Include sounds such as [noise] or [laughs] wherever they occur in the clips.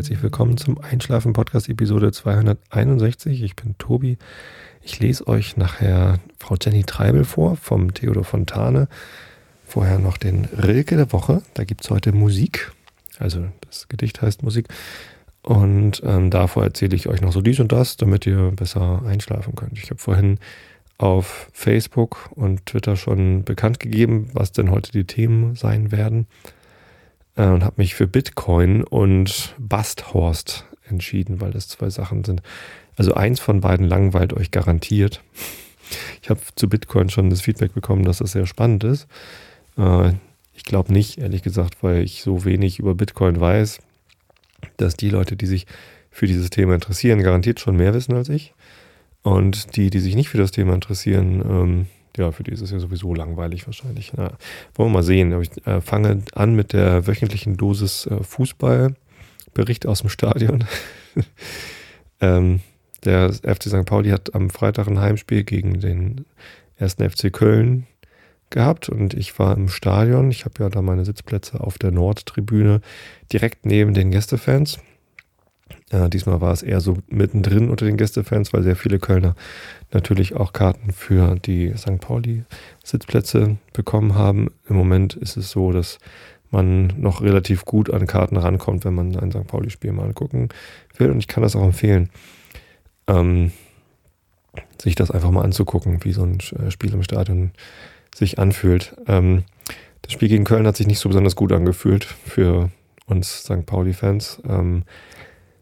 herzlich willkommen zum Einschlafen Podcast Episode 261. Ich bin Tobi. Ich lese euch nachher Frau Jenny Treibel vor vom Theodor Fontane. Vorher noch den Rilke der Woche. Da gibt es heute Musik. Also das Gedicht heißt Musik. Und ähm, davor erzähle ich euch noch so dies und das, damit ihr besser einschlafen könnt. Ich habe vorhin auf Facebook und Twitter schon bekannt gegeben, was denn heute die Themen sein werden. Äh, und habe mich für Bitcoin und Basthorst entschieden, weil das zwei Sachen sind. Also eins von beiden langweilt euch garantiert. Ich habe zu Bitcoin schon das Feedback bekommen, dass das sehr spannend ist. Äh, ich glaube nicht, ehrlich gesagt, weil ich so wenig über Bitcoin weiß, dass die Leute, die sich für dieses Thema interessieren, garantiert schon mehr wissen als ich. Und die, die sich nicht für das Thema interessieren, ähm, ja, für die ist es ja sowieso langweilig wahrscheinlich. Na, wollen wir mal sehen. Ich äh, fange an mit der wöchentlichen Dosis äh, Fußballbericht aus dem Stadion. [laughs] ähm, der FC St. Pauli hat am Freitag ein Heimspiel gegen den ersten FC Köln gehabt und ich war im Stadion. Ich habe ja da meine Sitzplätze auf der Nordtribüne direkt neben den Gästefans. Äh, diesmal war es eher so mittendrin unter den Gästefans, weil sehr viele Kölner natürlich auch Karten für die St. Pauli-Sitzplätze bekommen haben. Im Moment ist es so, dass man noch relativ gut an Karten rankommt, wenn man ein St. Pauli-Spiel mal angucken will. Und ich kann das auch empfehlen, ähm, sich das einfach mal anzugucken, wie so ein äh, Spiel im Stadion sich anfühlt. Ähm, das Spiel gegen Köln hat sich nicht so besonders gut angefühlt für uns St. Pauli-Fans. Ähm,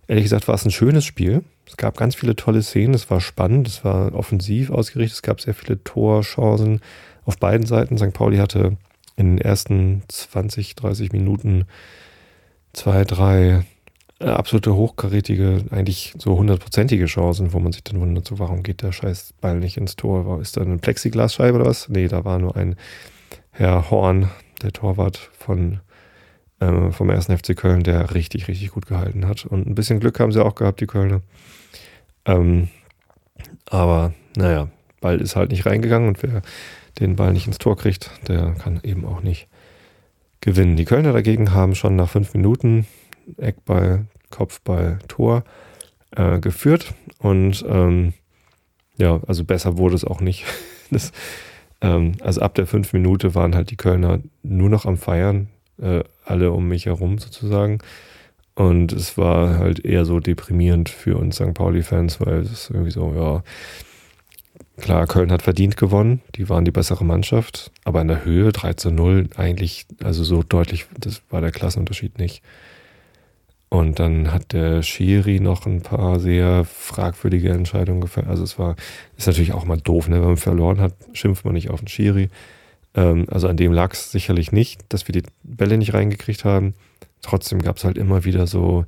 Ehrlich gesagt war es ein schönes Spiel. Es gab ganz viele tolle Szenen, es war spannend, es war offensiv ausgerichtet, es gab sehr viele Torchancen auf beiden Seiten. St. Pauli hatte in den ersten 20, 30 Minuten zwei, drei äh, absolute hochkarätige, eigentlich so hundertprozentige Chancen, wo man sich dann wundert, so warum geht der scheiß Ball nicht ins Tor? Ist da eine Plexiglasscheibe oder was? Nee, da war nur ein Herr Horn, der Torwart von äh, vom ersten FC Köln, der richtig, richtig gut gehalten hat. Und ein bisschen Glück haben sie auch gehabt, die Kölner. Ähm, aber naja, Ball ist halt nicht reingegangen und wer den Ball nicht ins Tor kriegt, der kann eben auch nicht gewinnen. Die Kölner dagegen haben schon nach fünf Minuten Eckball, Kopfball, Tor äh, geführt und ähm, ja, also besser wurde es auch nicht. [laughs] das, ähm, also ab der fünf Minute waren halt die Kölner nur noch am Feiern äh, alle um mich herum sozusagen. Und es war halt eher so deprimierend für uns St. Pauli-Fans, weil es irgendwie so, ja, klar, Köln hat verdient gewonnen, die waren die bessere Mannschaft, aber in der Höhe 3 zu 0 eigentlich, also so deutlich, das war der Klassenunterschied nicht. Und dann hat der Schiri noch ein paar sehr fragwürdige Entscheidungen gefällt. Also es war, ist natürlich auch mal doof, ne? wenn man verloren hat, schimpft man nicht auf den Schiri. Ähm, also an dem lag es sicherlich nicht, dass wir die Bälle nicht reingekriegt haben. Trotzdem gab es halt immer wieder so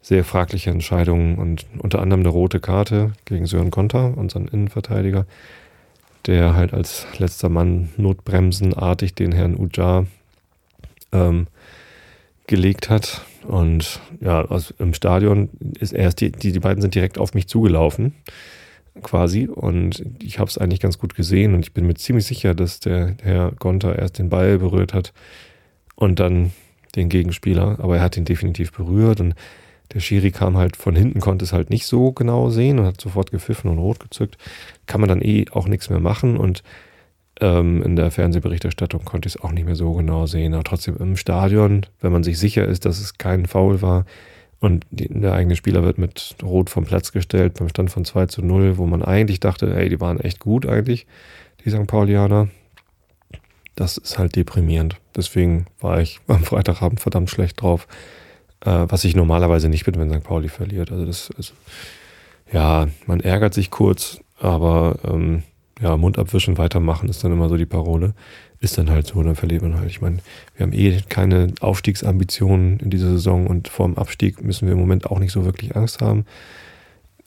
sehr fragliche Entscheidungen und unter anderem eine rote Karte gegen Sören Konter, unseren Innenverteidiger, der halt als letzter Mann notbremsenartig den Herrn Ujar ähm, gelegt hat. Und ja, aus, im Stadion ist erst, die, die, die beiden sind direkt auf mich zugelaufen quasi. Und ich habe es eigentlich ganz gut gesehen und ich bin mir ziemlich sicher, dass der Herr Gonter erst den Ball berührt hat und dann den Gegenspieler. Aber er hat ihn definitiv berührt und der Schiri kam halt von hinten, konnte es halt nicht so genau sehen und hat sofort gepfiffen und rot gezückt. Kann man dann eh auch nichts mehr machen und ähm, in der Fernsehberichterstattung konnte ich es auch nicht mehr so genau sehen. Aber trotzdem im Stadion, wenn man sich sicher ist, dass es kein Foul war, und der eigene Spieler wird mit Rot vom Platz gestellt beim Stand von 2 zu 0, wo man eigentlich dachte, ey, die waren echt gut eigentlich, die St. Paulianer. Das ist halt deprimierend. Deswegen war ich am Freitagabend verdammt schlecht drauf, äh, was ich normalerweise nicht bin, wenn St. Pauli verliert. Also das ist, ja, man ärgert sich kurz, aber ähm, ja, Mund abwischen, weitermachen ist dann immer so die Parole ist dann halt so, dann verliert man halt. Ich meine, wir haben eh keine Aufstiegsambitionen in dieser Saison und vor dem Abstieg müssen wir im Moment auch nicht so wirklich Angst haben.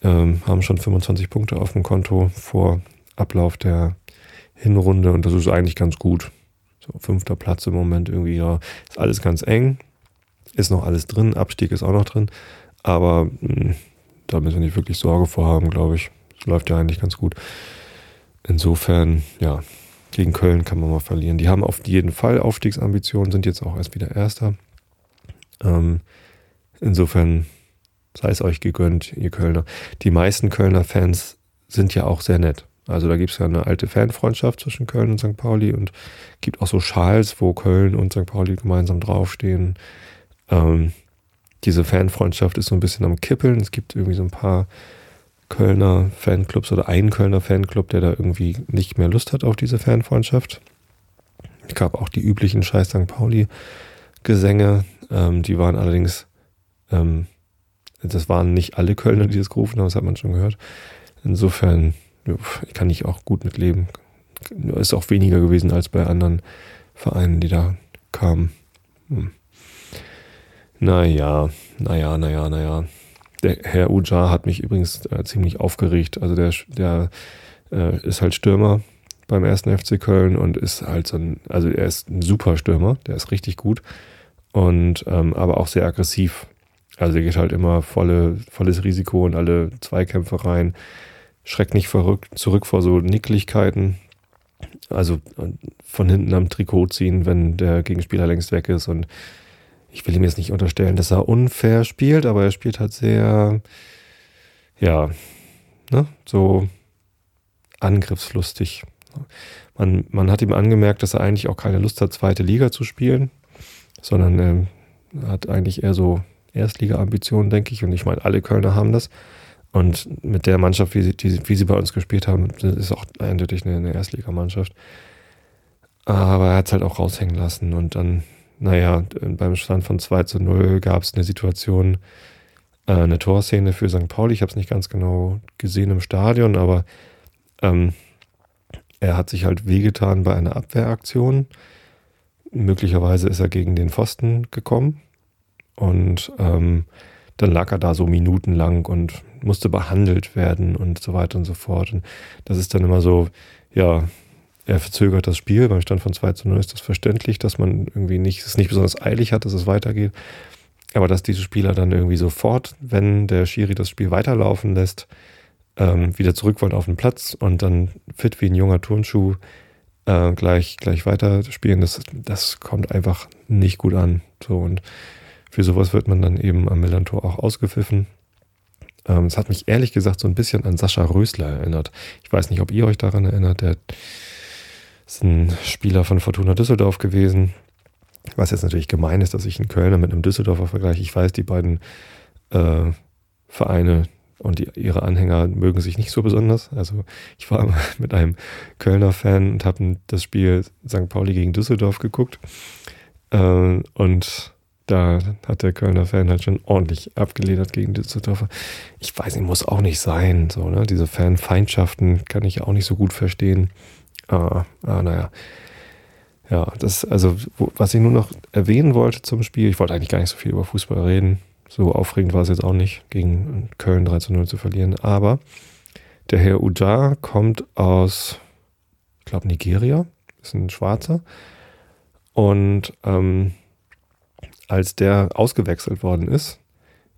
Ähm, haben schon 25 Punkte auf dem Konto vor Ablauf der Hinrunde und das ist eigentlich ganz gut. So, fünfter Platz im Moment irgendwie, ja, ist alles ganz eng. Ist noch alles drin, Abstieg ist auch noch drin, aber mh, hm, da müssen wir nicht wirklich Sorge vorhaben, glaube ich. Es läuft ja eigentlich ganz gut. Insofern, ja, gegen Köln kann man mal verlieren. Die haben auf jeden Fall Aufstiegsambitionen, sind jetzt auch erst wieder Erster. Ähm, Insofern sei es euch gegönnt, ihr Kölner. Die meisten Kölner Fans sind ja auch sehr nett. Also da gibt es ja eine alte Fanfreundschaft zwischen Köln und St. Pauli und gibt auch so Schals, wo Köln und St. Pauli gemeinsam draufstehen. Ähm, diese Fanfreundschaft ist so ein bisschen am Kippeln. Es gibt irgendwie so ein paar Kölner Fanclubs oder einen Kölner Fanclub, der da irgendwie nicht mehr Lust hat auf diese Fanfreundschaft. Es gab auch die üblichen Scheiß St. Pauli-Gesänge. Ähm, die waren allerdings, ähm, das waren nicht alle Kölner, die das gerufen haben, das hat man schon gehört. Insofern kann ich auch gut mit leben. Ist auch weniger gewesen als bei anderen Vereinen, die da kamen. Hm. Naja, naja, naja, naja. Der Herr Ujar hat mich übrigens äh, ziemlich aufgeregt. Also der, der äh, ist halt Stürmer beim ersten FC Köln und ist halt so ein, also er ist ein super Stürmer, der ist richtig gut und ähm, aber auch sehr aggressiv. Also er geht halt immer volle, volles Risiko und alle Zweikämpfe rein schreckt nicht verrückt zurück vor so Nicklichkeiten. Also von hinten am Trikot ziehen, wenn der Gegenspieler längst weg ist. Und ich will ihm jetzt nicht unterstellen, dass er unfair spielt, aber er spielt halt sehr, ja, ne, so angriffslustig. Man, man hat ihm angemerkt, dass er eigentlich auch keine Lust hat, zweite Liga zu spielen, sondern er hat eigentlich eher so Erstliga-Ambitionen, denke ich. Und ich meine, alle Kölner haben das. Und mit der Mannschaft, wie sie, die, wie sie bei uns gespielt haben, ist auch eindeutig eine, eine Erstligamannschaft. Aber er hat es halt auch raushängen lassen. Und dann, naja, beim Stand von 2 zu 0 gab es eine Situation, äh, eine Torszene für St. Pauli. Ich habe es nicht ganz genau gesehen im Stadion, aber ähm, er hat sich halt wehgetan bei einer Abwehraktion. Möglicherweise ist er gegen den Pfosten gekommen. Und ähm, dann lag er da so minutenlang und musste behandelt werden und so weiter und so fort. Und das ist dann immer so, ja, er verzögert das Spiel. Beim Stand von 2 zu 0 ist das verständlich, dass man irgendwie nicht, es nicht besonders eilig hat, dass es weitergeht. Aber dass diese Spieler dann irgendwie sofort, wenn der Schiri das Spiel weiterlaufen lässt, ähm, wieder zurück wollen auf den Platz und dann fit wie ein junger Turnschuh äh, gleich, gleich weiter spielen, das, das kommt einfach nicht gut an. So und für sowas wird man dann eben am Millantor auch ausgepfiffen. Ähm, es hat mich ehrlich gesagt so ein bisschen an Sascha Rösler erinnert. Ich weiß nicht, ob ihr euch daran erinnert. Der ist ein Spieler von Fortuna Düsseldorf gewesen. Was jetzt natürlich gemein ist, dass ich einen Kölner mit einem Düsseldorfer vergleiche. Ich weiß, die beiden äh, Vereine und die, ihre Anhänger mögen sich nicht so besonders. Also ich war [laughs] mit einem Kölner Fan und habe das Spiel St. Pauli gegen Düsseldorf geguckt. Äh, und da hat der Kölner Fan halt schon ordentlich abgeledert gegen Düsseldorfer. Ich weiß nicht, muss auch nicht sein. So, ne? Diese Fanfeindschaften kann ich auch nicht so gut verstehen. Ah, ah, naja. Ja, das, also, was ich nur noch erwähnen wollte zum Spiel, ich wollte eigentlich gar nicht so viel über Fußball reden. So aufregend war es jetzt auch nicht, gegen Köln 3 zu 0 zu verlieren. Aber der Herr Ujar kommt aus, ich glaube, Nigeria, ist ein Schwarzer. Und ähm, als der ausgewechselt worden ist,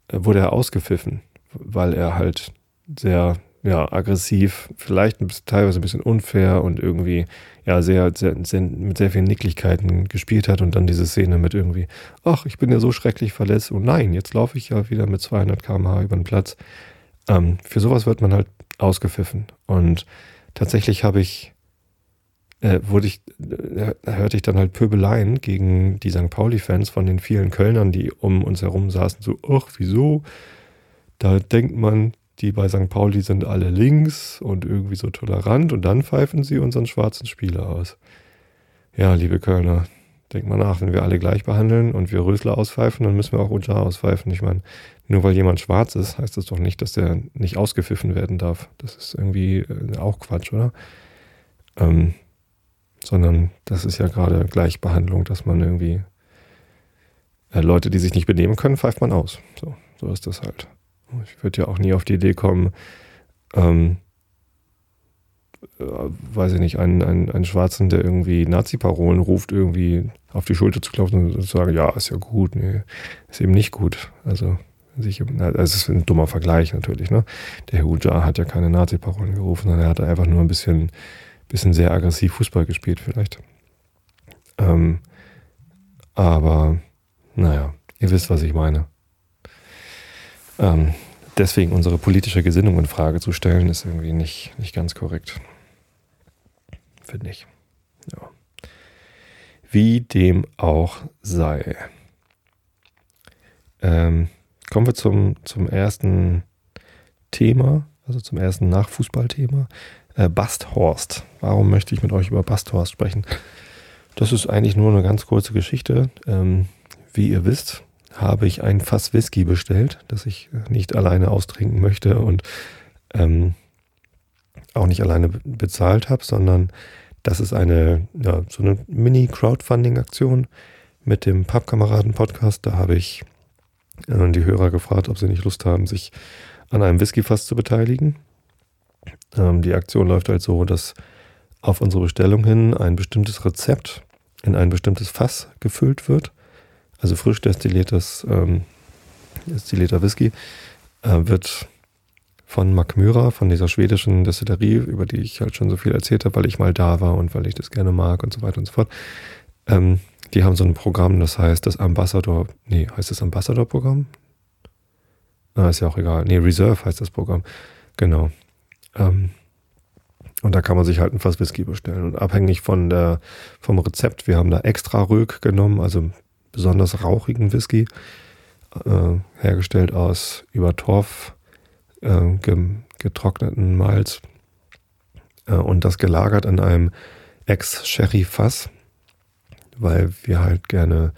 äh, wurde er ausgepfiffen, weil er halt sehr ja, aggressiv, vielleicht teilweise ein bisschen unfair und irgendwie ja sehr, sehr, sehr, mit sehr vielen Nicklichkeiten gespielt hat und dann diese Szene mit irgendwie, ach, ich bin ja so schrecklich verletzt und nein, jetzt laufe ich ja wieder mit 200 km/h über den Platz. Ähm, für sowas wird man halt ausgepfiffen und tatsächlich habe ich äh, wurde ich, äh, hörte ich dann halt Pöbeleien gegen die St. Pauli-Fans von den vielen Kölnern, die um uns herum saßen, so, ach, wieso? Da denkt man, die bei St. Pauli sind alle links und irgendwie so tolerant und dann pfeifen sie unseren schwarzen Spieler aus. Ja, liebe Kölner, denkt mal nach, wenn wir alle gleich behandeln und wir Rösler auspfeifen, dann müssen wir auch Ujar auspfeifen. Ich meine, nur weil jemand schwarz ist, heißt das doch nicht, dass der nicht ausgepfiffen werden darf. Das ist irgendwie äh, auch Quatsch, oder? Ähm, sondern das ist ja gerade Gleichbehandlung, dass man irgendwie äh, Leute, die sich nicht benehmen können, pfeift man aus. So, so ist das halt. Ich würde ja auch nie auf die Idee kommen, ähm, äh, weiß ich nicht, einen, einen, einen Schwarzen, der irgendwie Nazi-Parolen ruft, irgendwie auf die Schulter zu klopfen und zu sagen, ja, ist ja gut, nee, ist eben nicht gut. Also, sich, also es ist ein dummer Vergleich natürlich, ne? Der Herr Uja hat ja keine Nazi-Parolen gerufen, sondern er hat einfach nur ein bisschen bisschen sehr aggressiv Fußball gespielt vielleicht. Ähm, aber naja, ihr wisst, was ich meine. Ähm, deswegen unsere politische Gesinnung in Frage zu stellen, ist irgendwie nicht, nicht ganz korrekt. Finde ich. Ja. Wie dem auch sei. Ähm, kommen wir zum, zum ersten Thema, also zum ersten Nachfußballthema. Äh, Basthorst. Warum möchte ich mit euch über Basthorst sprechen? Das ist eigentlich nur eine ganz kurze Geschichte. Ähm, wie ihr wisst, habe ich ein Fass Whisky bestellt, das ich nicht alleine austrinken möchte und ähm, auch nicht alleine bezahlt habe, sondern das ist eine, ja, so eine Mini-Crowdfunding-Aktion mit dem Pappkameraden-Podcast. Da habe ich äh, die Hörer gefragt, ob sie nicht Lust haben, sich an einem Whisky-Fass zu beteiligen. Ähm, die Aktion läuft halt so, dass auf unsere Bestellung hin ein bestimmtes Rezept in ein bestimmtes Fass gefüllt wird. Also frisch destilliertes, ähm, destillierter Whisky äh, wird von Macmyra, von dieser schwedischen Destillerie, über die ich halt schon so viel erzählt habe, weil ich mal da war und weil ich das gerne mag und so weiter und so fort. Ähm, die haben so ein Programm, das heißt das Ambassador, nee, heißt das Ambassador-Programm? Ah, ist ja auch egal. Nee, Reserve heißt das Programm. Genau. Ähm, und da kann man sich halt ein Fass Whisky bestellen. Und abhängig von der, vom Rezept, wir haben da extra Rög genommen, also besonders rauchigen Whisky, äh, hergestellt aus über Torf äh, getrockneten Malz äh, und das gelagert in einem Ex-Sherry-Fass, weil wir halt gerne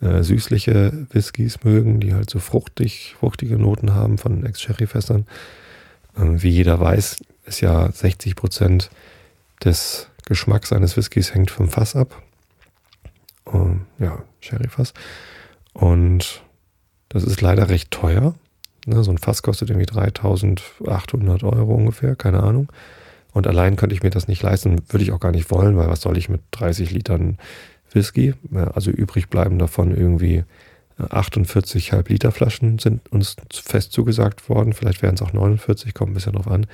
äh, süßliche Whiskys mögen, die halt so fruchtig, fruchtige Noten haben von Ex-Sherry-Fässern. Ähm, wie jeder weiß, ist ja 60 Prozent des Geschmacks eines Whiskys hängt vom Fass ab. Um, ja, Sherry-Fass. Und das ist leider recht teuer. Ne, so ein Fass kostet irgendwie 3800 Euro ungefähr, keine Ahnung. Und allein könnte ich mir das nicht leisten, würde ich auch gar nicht wollen, weil was soll ich mit 30 Litern Whisky? Also übrig bleiben davon irgendwie 48 äh, Halb-Liter Flaschen sind uns fest zugesagt worden. Vielleicht wären es auch 49, kommt ein bisschen drauf an,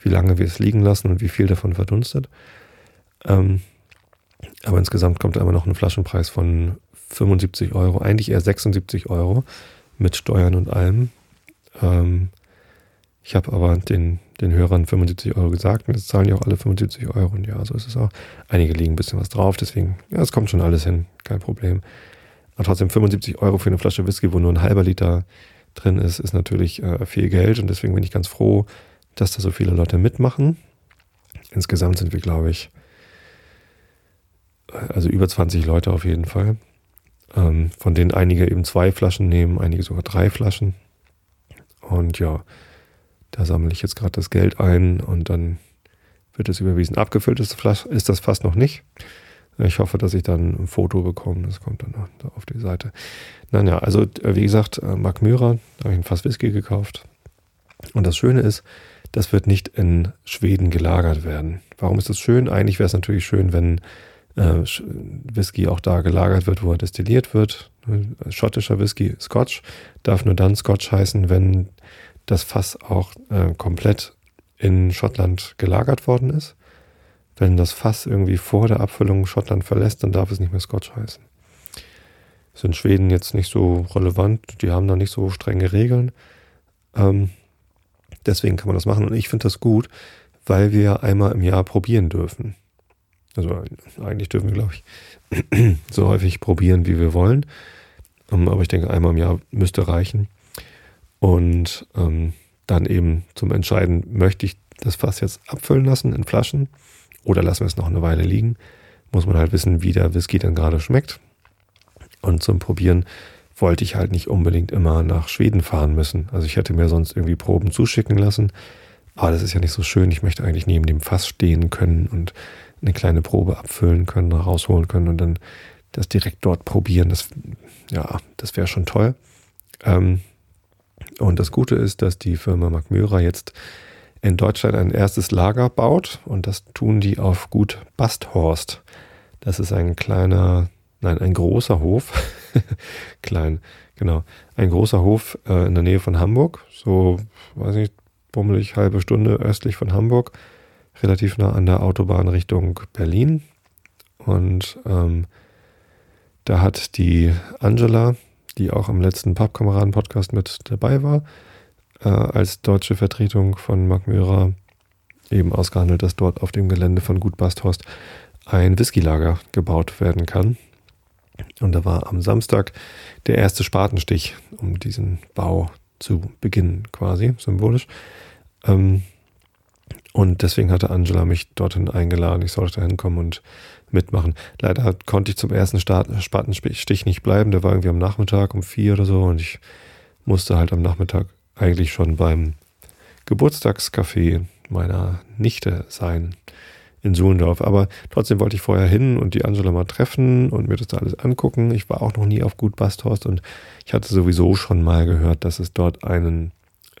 wie lange wir es liegen lassen und wie viel davon verdunstet. Ähm, aber insgesamt kommt da immer noch ein Flaschenpreis von 75 Euro, eigentlich eher 76 Euro mit Steuern und allem. Ähm, ich habe aber den, den Hörern 75 Euro gesagt und jetzt zahlen die auch alle 75 Euro. Und ja, so ist es auch. Einige liegen ein bisschen was drauf, deswegen, ja, es kommt schon alles hin, kein Problem. Aber trotzdem 75 Euro für eine Flasche Whisky, wo nur ein halber Liter drin ist, ist natürlich äh, viel Geld und deswegen bin ich ganz froh, dass da so viele Leute mitmachen. Insgesamt sind wir, glaube ich, also über 20 Leute auf jeden Fall, ähm, von denen einige eben zwei Flaschen nehmen, einige sogar drei Flaschen. Und ja, da sammle ich jetzt gerade das Geld ein und dann wird es überwiesen. Abgefüllt ist, ist das fast noch nicht. Ich hoffe, dass ich dann ein Foto bekomme. Das kommt dann auf die Seite. Naja, also wie gesagt, äh, Mark Myra, da habe ich ein Fass Whisky gekauft. Und das Schöne ist, das wird nicht in Schweden gelagert werden. Warum ist das schön? Eigentlich wäre es natürlich schön, wenn äh, Whisky auch da gelagert wird, wo er destilliert wird. Schottischer Whisky, Scotch, darf nur dann Scotch heißen, wenn das Fass auch äh, komplett in Schottland gelagert worden ist. Wenn das Fass irgendwie vor der Abfüllung Schottland verlässt, dann darf es nicht mehr Scotch heißen. In Schweden jetzt nicht so relevant, die haben da nicht so strenge Regeln. Ähm, deswegen kann man das machen und ich finde das gut, weil wir einmal im Jahr probieren dürfen. Also eigentlich dürfen wir, glaube ich, [clears throat] so häufig probieren, wie wir wollen. Ähm, aber ich denke, einmal im Jahr müsste reichen. Und ähm, dann eben zum Entscheiden, möchte ich das Fass jetzt abfüllen lassen in Flaschen oder lassen wir es noch eine Weile liegen. Muss man halt wissen, wie der Whisky dann gerade schmeckt. Und zum Probieren wollte ich halt nicht unbedingt immer nach Schweden fahren müssen. Also ich hätte mir sonst irgendwie Proben zuschicken lassen. Aber das ist ja nicht so schön. Ich möchte eigentlich neben dem Fass stehen können und eine kleine Probe abfüllen können, rausholen können und dann das direkt dort probieren. Das, ja, das wäre schon toll. Ähm, und das Gute ist, dass die Firma Magmyra jetzt in Deutschland ein erstes Lager baut und das tun die auf Gut Basthorst. Das ist ein kleiner, nein, ein großer Hof. [laughs] Klein, genau. Ein großer Hof äh, in der Nähe von Hamburg. So, weiß nicht, bummelig halbe Stunde östlich von Hamburg. Relativ nah an der Autobahn Richtung Berlin. Und ähm, da hat die Angela, die auch im letzten Pappkameraden-Podcast mit dabei war, äh, als deutsche Vertretung von Mark Myra eben ausgehandelt, dass dort auf dem Gelände von Gut Basthorst ein Whiskylager gebaut werden kann. Und da war am Samstag der erste Spatenstich, um diesen Bau zu beginnen, quasi symbolisch. Ähm, und deswegen hatte Angela mich dorthin eingeladen. Ich sollte da hinkommen und mitmachen. Leider konnte ich zum ersten Start, Spatenstich nicht bleiben. Der war irgendwie am Nachmittag um vier oder so und ich musste halt am Nachmittag eigentlich schon beim Geburtstagscafé meiner Nichte sein in Suhlendorf. Aber trotzdem wollte ich vorher hin und die Angela mal treffen und mir das da alles angucken. Ich war auch noch nie auf Gut Basthorst und ich hatte sowieso schon mal gehört, dass es dort einen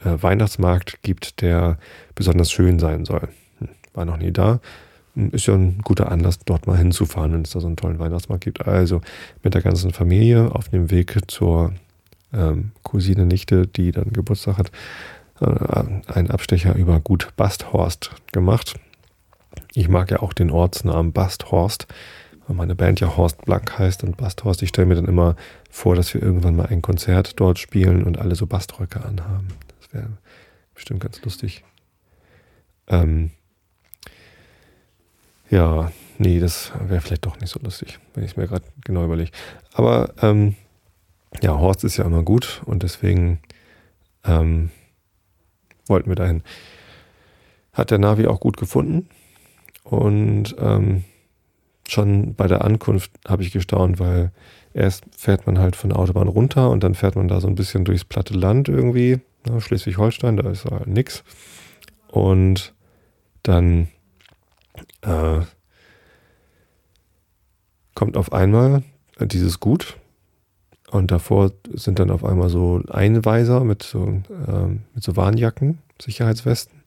Weihnachtsmarkt gibt, der besonders schön sein soll. Hm, war noch nie da. Hm, ist ja ein guter Anlass, dort mal hinzufahren, wenn es da so einen tollen Weihnachtsmarkt gibt. Also mit der ganzen Familie auf dem Weg zur ähm, Cousine Nichte, die dann Geburtstag hat, äh, einen Abstecher über Gut Basthorst gemacht. Ich mag ja auch den Ortsnamen Basthorst, weil meine Band ja Horst Blank heißt und Basthorst. Ich stelle mir dann immer vor, dass wir irgendwann mal ein Konzert dort spielen und alle so Baströcke anhaben. Wäre bestimmt ganz lustig. Ähm, ja, nee, das wäre vielleicht doch nicht so lustig, wenn ich es mir gerade genau überlege. Aber ähm, ja, Horst ist ja immer gut und deswegen ähm, wollten wir dahin. Hat der Navi auch gut gefunden und ähm, schon bei der Ankunft habe ich gestaunt, weil erst fährt man halt von der Autobahn runter und dann fährt man da so ein bisschen durchs platte Land irgendwie, ne, Schleswig-Holstein, da ist halt nix. Und dann äh, kommt auf einmal dieses Gut, und davor sind dann auf einmal so Einweiser mit so, ähm, mit so Warnjacken, Sicherheitswesten.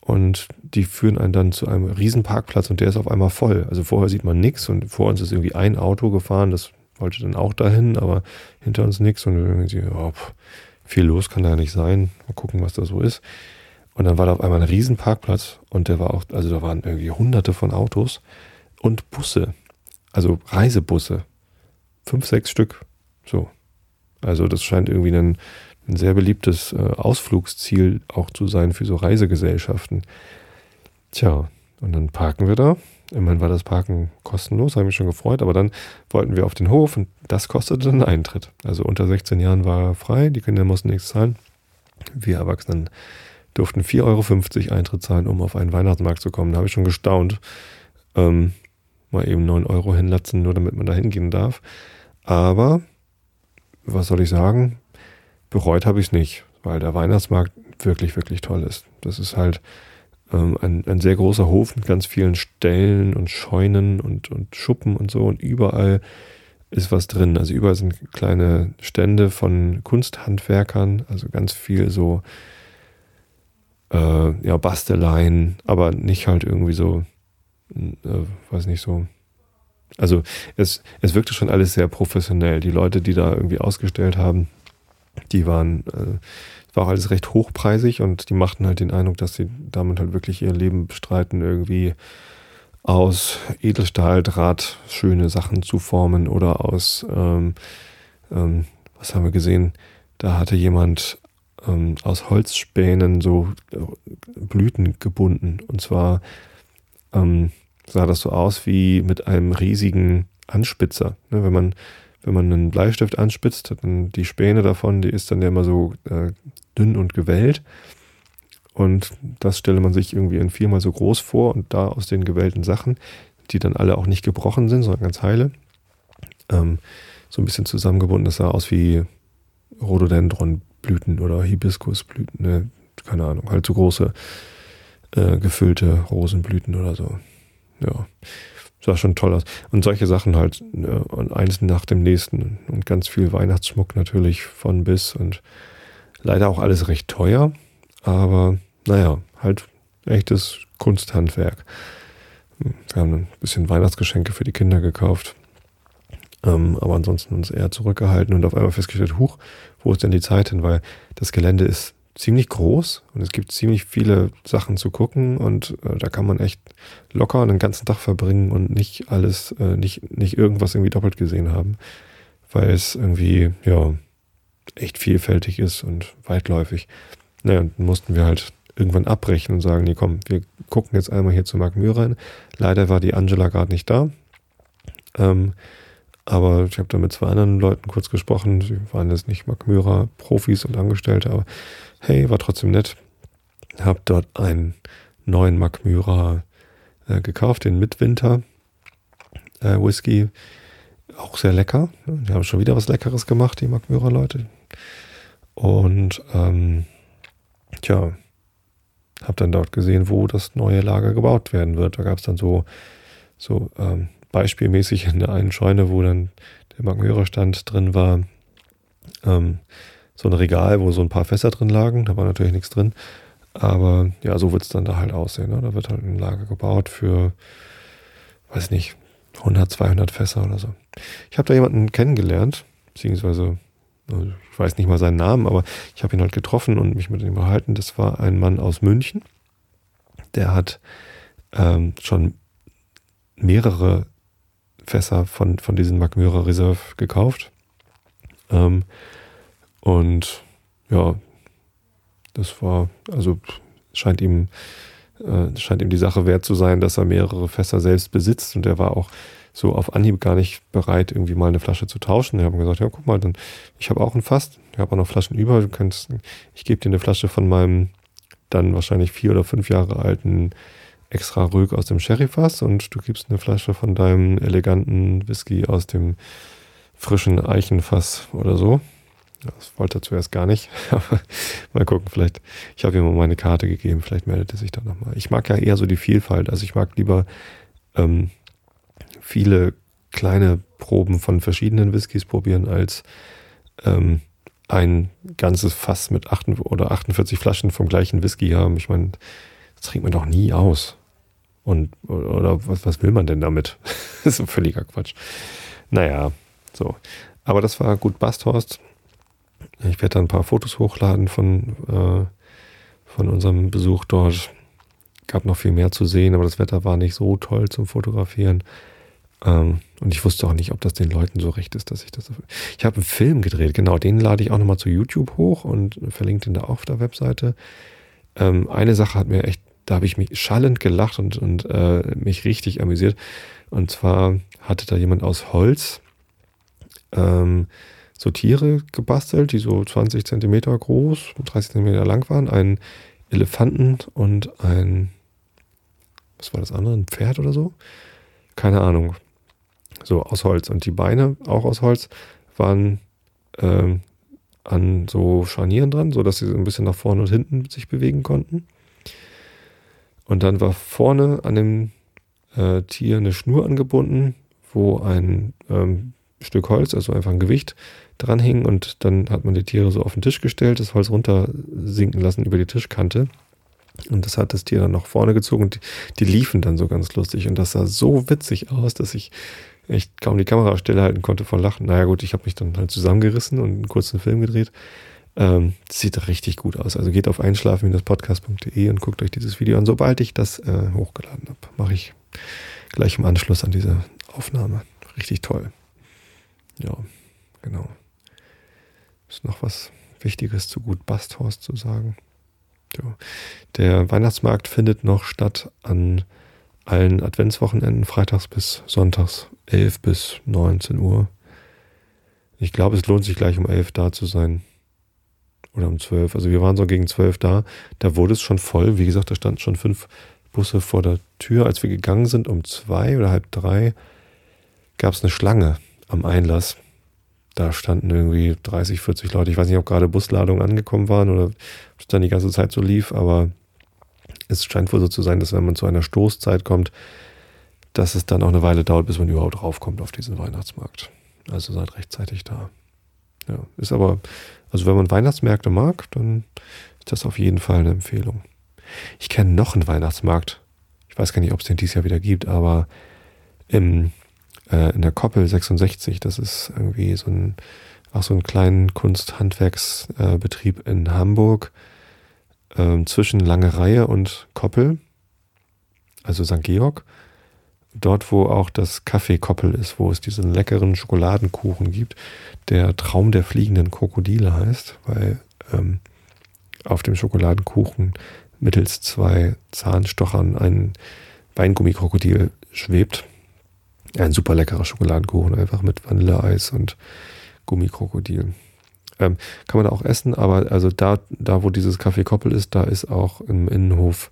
Und die führen einen dann zu einem Riesenparkplatz und der ist auf einmal voll. Also vorher sieht man nichts und vor uns ist irgendwie ein Auto gefahren, das wollte dann auch dahin, aber hinter uns nichts und irgendwie, oh, viel los kann da nicht sein. Mal gucken, was da so ist. Und dann war da auf einmal ein Riesenparkplatz und der war auch, also da waren irgendwie hunderte von Autos und Busse, also Reisebusse. Fünf, sechs Stück so. Also das scheint irgendwie ein, ein sehr beliebtes äh, Ausflugsziel auch zu sein für so Reisegesellschaften. Tja, und dann parken wir da. Immerhin war das Parken kostenlos, habe mich schon gefreut, aber dann wollten wir auf den Hof und das kostete dann Eintritt. Also unter 16 Jahren war frei, die Kinder mussten nichts zahlen. Wir Erwachsenen durften 4,50 Euro Eintritt zahlen, um auf einen Weihnachtsmarkt zu kommen. Da habe ich schon gestaunt. Ähm, mal eben 9 Euro hinlatzen, nur damit man da hingehen darf. Aber was soll ich sagen? Bereut habe ich es nicht, weil der Weihnachtsmarkt wirklich, wirklich toll ist. Das ist halt ähm, ein, ein sehr großer Hof mit ganz vielen Ställen und Scheunen und, und Schuppen und so und überall ist was drin. Also überall sind kleine Stände von Kunsthandwerkern, also ganz viel so äh, ja, Basteleien, aber nicht halt irgendwie so, äh, weiß nicht, so also es, es wirkte schon alles sehr professionell. Die Leute, die da irgendwie ausgestellt haben, die waren, äh, war alles recht hochpreisig und die machten halt den Eindruck, dass sie damit halt wirklich ihr Leben bestreiten, irgendwie aus Edelstahldraht schöne Sachen zu formen oder aus, ähm, ähm, was haben wir gesehen? Da hatte jemand ähm, aus Holzspänen so äh, Blüten gebunden und zwar ähm, sah das so aus wie mit einem riesigen Anspitzer. Ne, wenn man wenn man einen Bleistift anspitzt, dann die Späne davon, die ist dann ja immer so äh, dünn und gewellt. Und das stelle man sich irgendwie in viermal so groß vor und da aus den gewellten Sachen, die dann alle auch nicht gebrochen sind, sondern ganz heile, ähm, so ein bisschen zusammengebunden. Das sah aus wie Rhododendronblüten oder Hibiskusblüten, ne? keine Ahnung, halt so große äh, gefüllte Rosenblüten oder so ja, sah schon toll aus. Und solche Sachen halt, ja, eins nach dem nächsten. Und ganz viel Weihnachtsschmuck natürlich von bis und leider auch alles recht teuer. Aber naja, halt echtes Kunsthandwerk. Wir haben ein bisschen Weihnachtsgeschenke für die Kinder gekauft. Ähm, aber ansonsten uns eher zurückgehalten und auf einmal festgestellt, huch, wo ist denn die Zeit hin? Weil das Gelände ist ziemlich groß und es gibt ziemlich viele Sachen zu gucken und äh, da kann man echt locker einen ganzen Tag verbringen und nicht alles, äh, nicht, nicht irgendwas irgendwie doppelt gesehen haben, weil es irgendwie, ja, echt vielfältig ist und weitläufig. naja, dann mussten wir halt irgendwann abbrechen und sagen, nee, komm, wir gucken jetzt einmal hier zu Mark Mühr rein. Leider war die Angela gerade nicht da. Ähm, aber ich habe da mit zwei anderen Leuten kurz gesprochen. Sie waren jetzt nicht Mark Mührer Profis und Angestellte, aber hey, war trotzdem nett. Hab dort einen neuen Mührer äh, gekauft, den Midwinter äh, Whisky. Auch sehr lecker. Die haben schon wieder was Leckeres gemacht, die Mark Mührer Leute. Und ähm, tja, habe dann dort gesehen, wo das neue Lager gebaut werden wird. Da gab es dann so, so ähm, beispielmäßig in der einen Scheune, wo dann der Magmörer-Stand drin war, ähm, so ein Regal, wo so ein paar Fässer drin lagen. Da war natürlich nichts drin. Aber ja, so wird es dann da halt aussehen. Ne? Da wird halt ein Lager gebaut für, weiß nicht, 100, 200 Fässer oder so. Ich habe da jemanden kennengelernt, beziehungsweise also ich weiß nicht mal seinen Namen, aber ich habe ihn halt getroffen und mich mit ihm unterhalten. Das war ein Mann aus München. Der hat ähm, schon mehrere Fässer von, von diesem Magmyra Reserve gekauft. Ähm, und ja, das war, also scheint ihm, äh, scheint ihm die Sache wert zu sein, dass er mehrere Fässer selbst besitzt. Und er war auch so auf Anhieb gar nicht bereit, irgendwie mal eine Flasche zu tauschen. Wir haben gesagt, ja, guck mal, dann, ich habe auch ein Fass, ich habe auch noch Flaschen über, du kannst, ich gebe dir eine Flasche von meinem dann wahrscheinlich vier oder fünf Jahre alten extra ruhig aus dem Sherryfass und du gibst eine Flasche von deinem eleganten Whisky aus dem frischen Eichenfass oder so. Das wollte er zuerst gar nicht. [laughs] Aber mal gucken, vielleicht. Ich habe ihm mal meine Karte gegeben, vielleicht meldet er sich dann nochmal. Ich mag ja eher so die Vielfalt. Also ich mag lieber ähm, viele kleine Proben von verschiedenen Whiskys probieren, als ähm, ein ganzes Fass mit 8 oder 48 Flaschen vom gleichen Whisky haben. Ich meine, das trinkt man doch nie aus. Und, oder was, was will man denn damit? [laughs] das ist ein völliger Quatsch. Naja, so. Aber das war gut Basthorst. Ich werde da ein paar Fotos hochladen von, äh, von unserem Besuch dort. Gab noch viel mehr zu sehen, aber das Wetter war nicht so toll zum Fotografieren. Ähm, und ich wusste auch nicht, ob das den Leuten so recht ist, dass ich das. Ich habe einen Film gedreht, genau, den lade ich auch nochmal zu YouTube hoch und verlinke den da auch auf der Webseite. Ähm, eine Sache hat mir echt, da habe ich mich schallend gelacht und, und äh, mich richtig amüsiert. Und zwar hatte da jemand aus Holz ähm, so Tiere gebastelt, die so 20 Zentimeter groß, 30 Zentimeter lang waren. Einen Elefanten und ein, was war das andere, ein Pferd oder so? Keine Ahnung. So aus Holz. Und die Beine, auch aus Holz, waren ähm, an so Scharnieren dran, sodass sie so ein bisschen nach vorne und hinten sich bewegen konnten. Und dann war vorne an dem äh, Tier eine Schnur angebunden, wo ein ähm, Stück Holz, also einfach ein Gewicht, dran hing. Und dann hat man die Tiere so auf den Tisch gestellt, das Holz runtersinken lassen über die Tischkante. Und das hat das Tier dann nach vorne gezogen und die, die liefen dann so ganz lustig. Und das sah so witzig aus, dass ich echt kaum die Kamera stillhalten konnte vor Lachen. Naja gut, ich habe mich dann halt zusammengerissen und einen kurzen Film gedreht. Ähm, sieht richtig gut aus. Also geht auf einschlafen-podcast.de und guckt euch dieses Video an, sobald ich das äh, hochgeladen habe. Mache ich gleich im Anschluss an diese Aufnahme. Richtig toll. Ja, genau. Ist noch was Wichtiges zu Gut Basthorst zu sagen? Der Weihnachtsmarkt findet noch statt an allen Adventswochenenden, freitags bis sonntags, 11 bis 19 Uhr. Ich glaube, es lohnt sich gleich um 11 da zu sein. Oder um 12. Also wir waren so gegen 12 da. Da wurde es schon voll. Wie gesagt, da standen schon fünf Busse vor der Tür. Als wir gegangen sind um zwei oder halb drei, gab es eine Schlange am Einlass. Da standen irgendwie 30, 40 Leute. Ich weiß nicht, ob gerade Busladungen angekommen waren oder ob es dann die ganze Zeit so lief, aber es scheint wohl so zu sein, dass wenn man zu einer Stoßzeit kommt, dass es dann auch eine Weile dauert, bis man überhaupt raufkommt auf diesen Weihnachtsmarkt. Also seid rechtzeitig da. Ja, ist aber, also wenn man Weihnachtsmärkte mag, dann ist das auf jeden Fall eine Empfehlung. Ich kenne noch einen Weihnachtsmarkt. Ich weiß gar nicht, ob es den dieses Jahr wieder gibt, aber im, äh, in der Koppel 66, das ist irgendwie so ein, auch so ein kleinen Kunsthandwerksbetrieb äh, in Hamburg ähm, zwischen Lange Reihe und Koppel, also St. Georg, dort wo auch das Café Koppel ist, wo es diesen leckeren Schokoladenkuchen gibt, der Traum der fliegenden Krokodile heißt, weil ähm, auf dem Schokoladenkuchen mittels zwei Zahnstochern ein Weingummikrokodil schwebt. Ein super leckerer Schokoladenkuchen, einfach mit Vanilleeis und Gummikrokodil. Ähm, kann man auch essen, aber also da, da wo dieses Café Koppel ist, da ist auch im Innenhof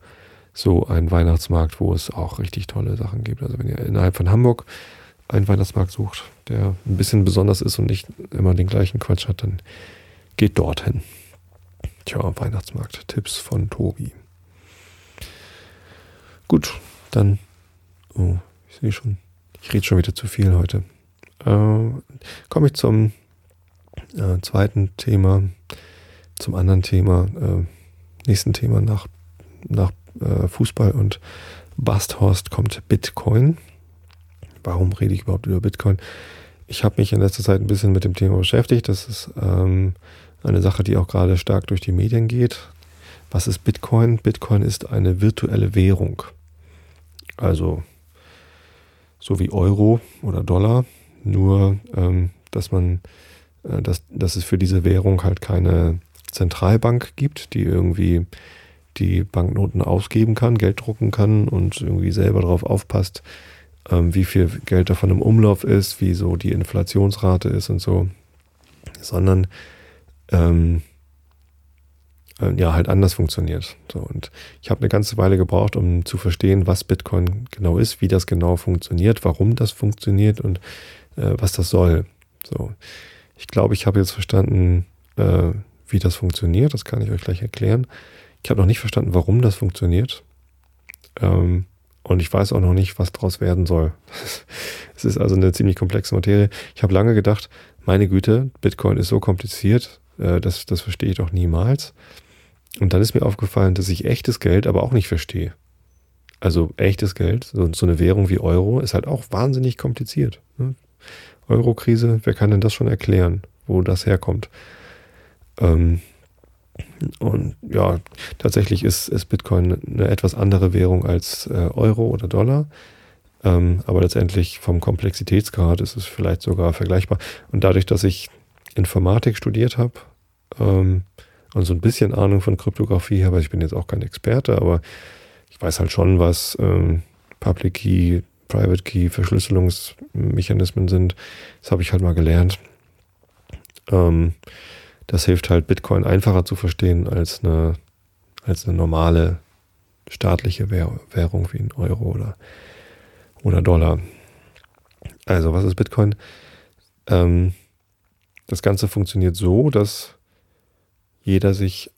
so ein Weihnachtsmarkt, wo es auch richtig tolle Sachen gibt. Also wenn ihr innerhalb von Hamburg einen Weihnachtsmarkt sucht, der ein bisschen besonders ist und nicht immer den gleichen Quatsch hat, dann geht dorthin. Tja, Weihnachtsmarkt, Tipps von Tobi. Gut, dann, oh, ich sehe schon, ich rede schon wieder zu viel heute. Äh, Komme ich zum äh, zweiten Thema, zum anderen Thema, äh, nächsten Thema nach, nach äh, Fußball und Basthorst kommt Bitcoin. Warum rede ich überhaupt über Bitcoin? Ich habe mich in letzter Zeit ein bisschen mit dem Thema beschäftigt. Das ist ähm, eine Sache, die auch gerade stark durch die Medien geht. Was ist Bitcoin? Bitcoin ist eine virtuelle Währung. Also so wie Euro oder Dollar, nur ähm, dass man, äh, dass, dass es für diese Währung halt keine Zentralbank gibt, die irgendwie die Banknoten ausgeben kann, Geld drucken kann und irgendwie selber darauf aufpasst, ähm, wie viel Geld davon im Umlauf ist, wie so die Inflationsrate ist und so, sondern ähm, äh, ja halt anders funktioniert. So, und ich habe eine ganze Weile gebraucht, um zu verstehen, was Bitcoin genau ist, wie das genau funktioniert, warum das funktioniert und äh, was das soll. So, ich glaube, ich habe jetzt verstanden, äh, wie das funktioniert. Das kann ich euch gleich erklären. Ich habe noch nicht verstanden, warum das funktioniert. Ähm, und ich weiß auch noch nicht, was daraus werden soll. [laughs] es ist also eine ziemlich komplexe Materie. Ich habe lange gedacht, meine Güte, Bitcoin ist so kompliziert, äh, das, das verstehe ich doch niemals. Und dann ist mir aufgefallen, dass ich echtes Geld aber auch nicht verstehe. Also echtes Geld, so, eine Währung wie Euro, ist halt auch wahnsinnig kompliziert. Ne? Euro-Krise, wer kann denn das schon erklären, wo das herkommt? Ähm, und ja, tatsächlich ist, ist Bitcoin eine etwas andere Währung als äh, Euro oder Dollar. Ähm, aber letztendlich vom Komplexitätsgrad ist es vielleicht sogar vergleichbar. Und dadurch, dass ich Informatik studiert habe ähm, und so ein bisschen Ahnung von Kryptographie habe, ich bin jetzt auch kein Experte, aber ich weiß halt schon, was ähm, Public Key, Private Key, Verschlüsselungsmechanismen sind. Das habe ich halt mal gelernt. Ähm, das hilft halt Bitcoin einfacher zu verstehen als eine, als eine normale staatliche Währung wie ein Euro oder, oder Dollar. Also, was ist Bitcoin? Ähm, das Ganze funktioniert so, dass jeder sich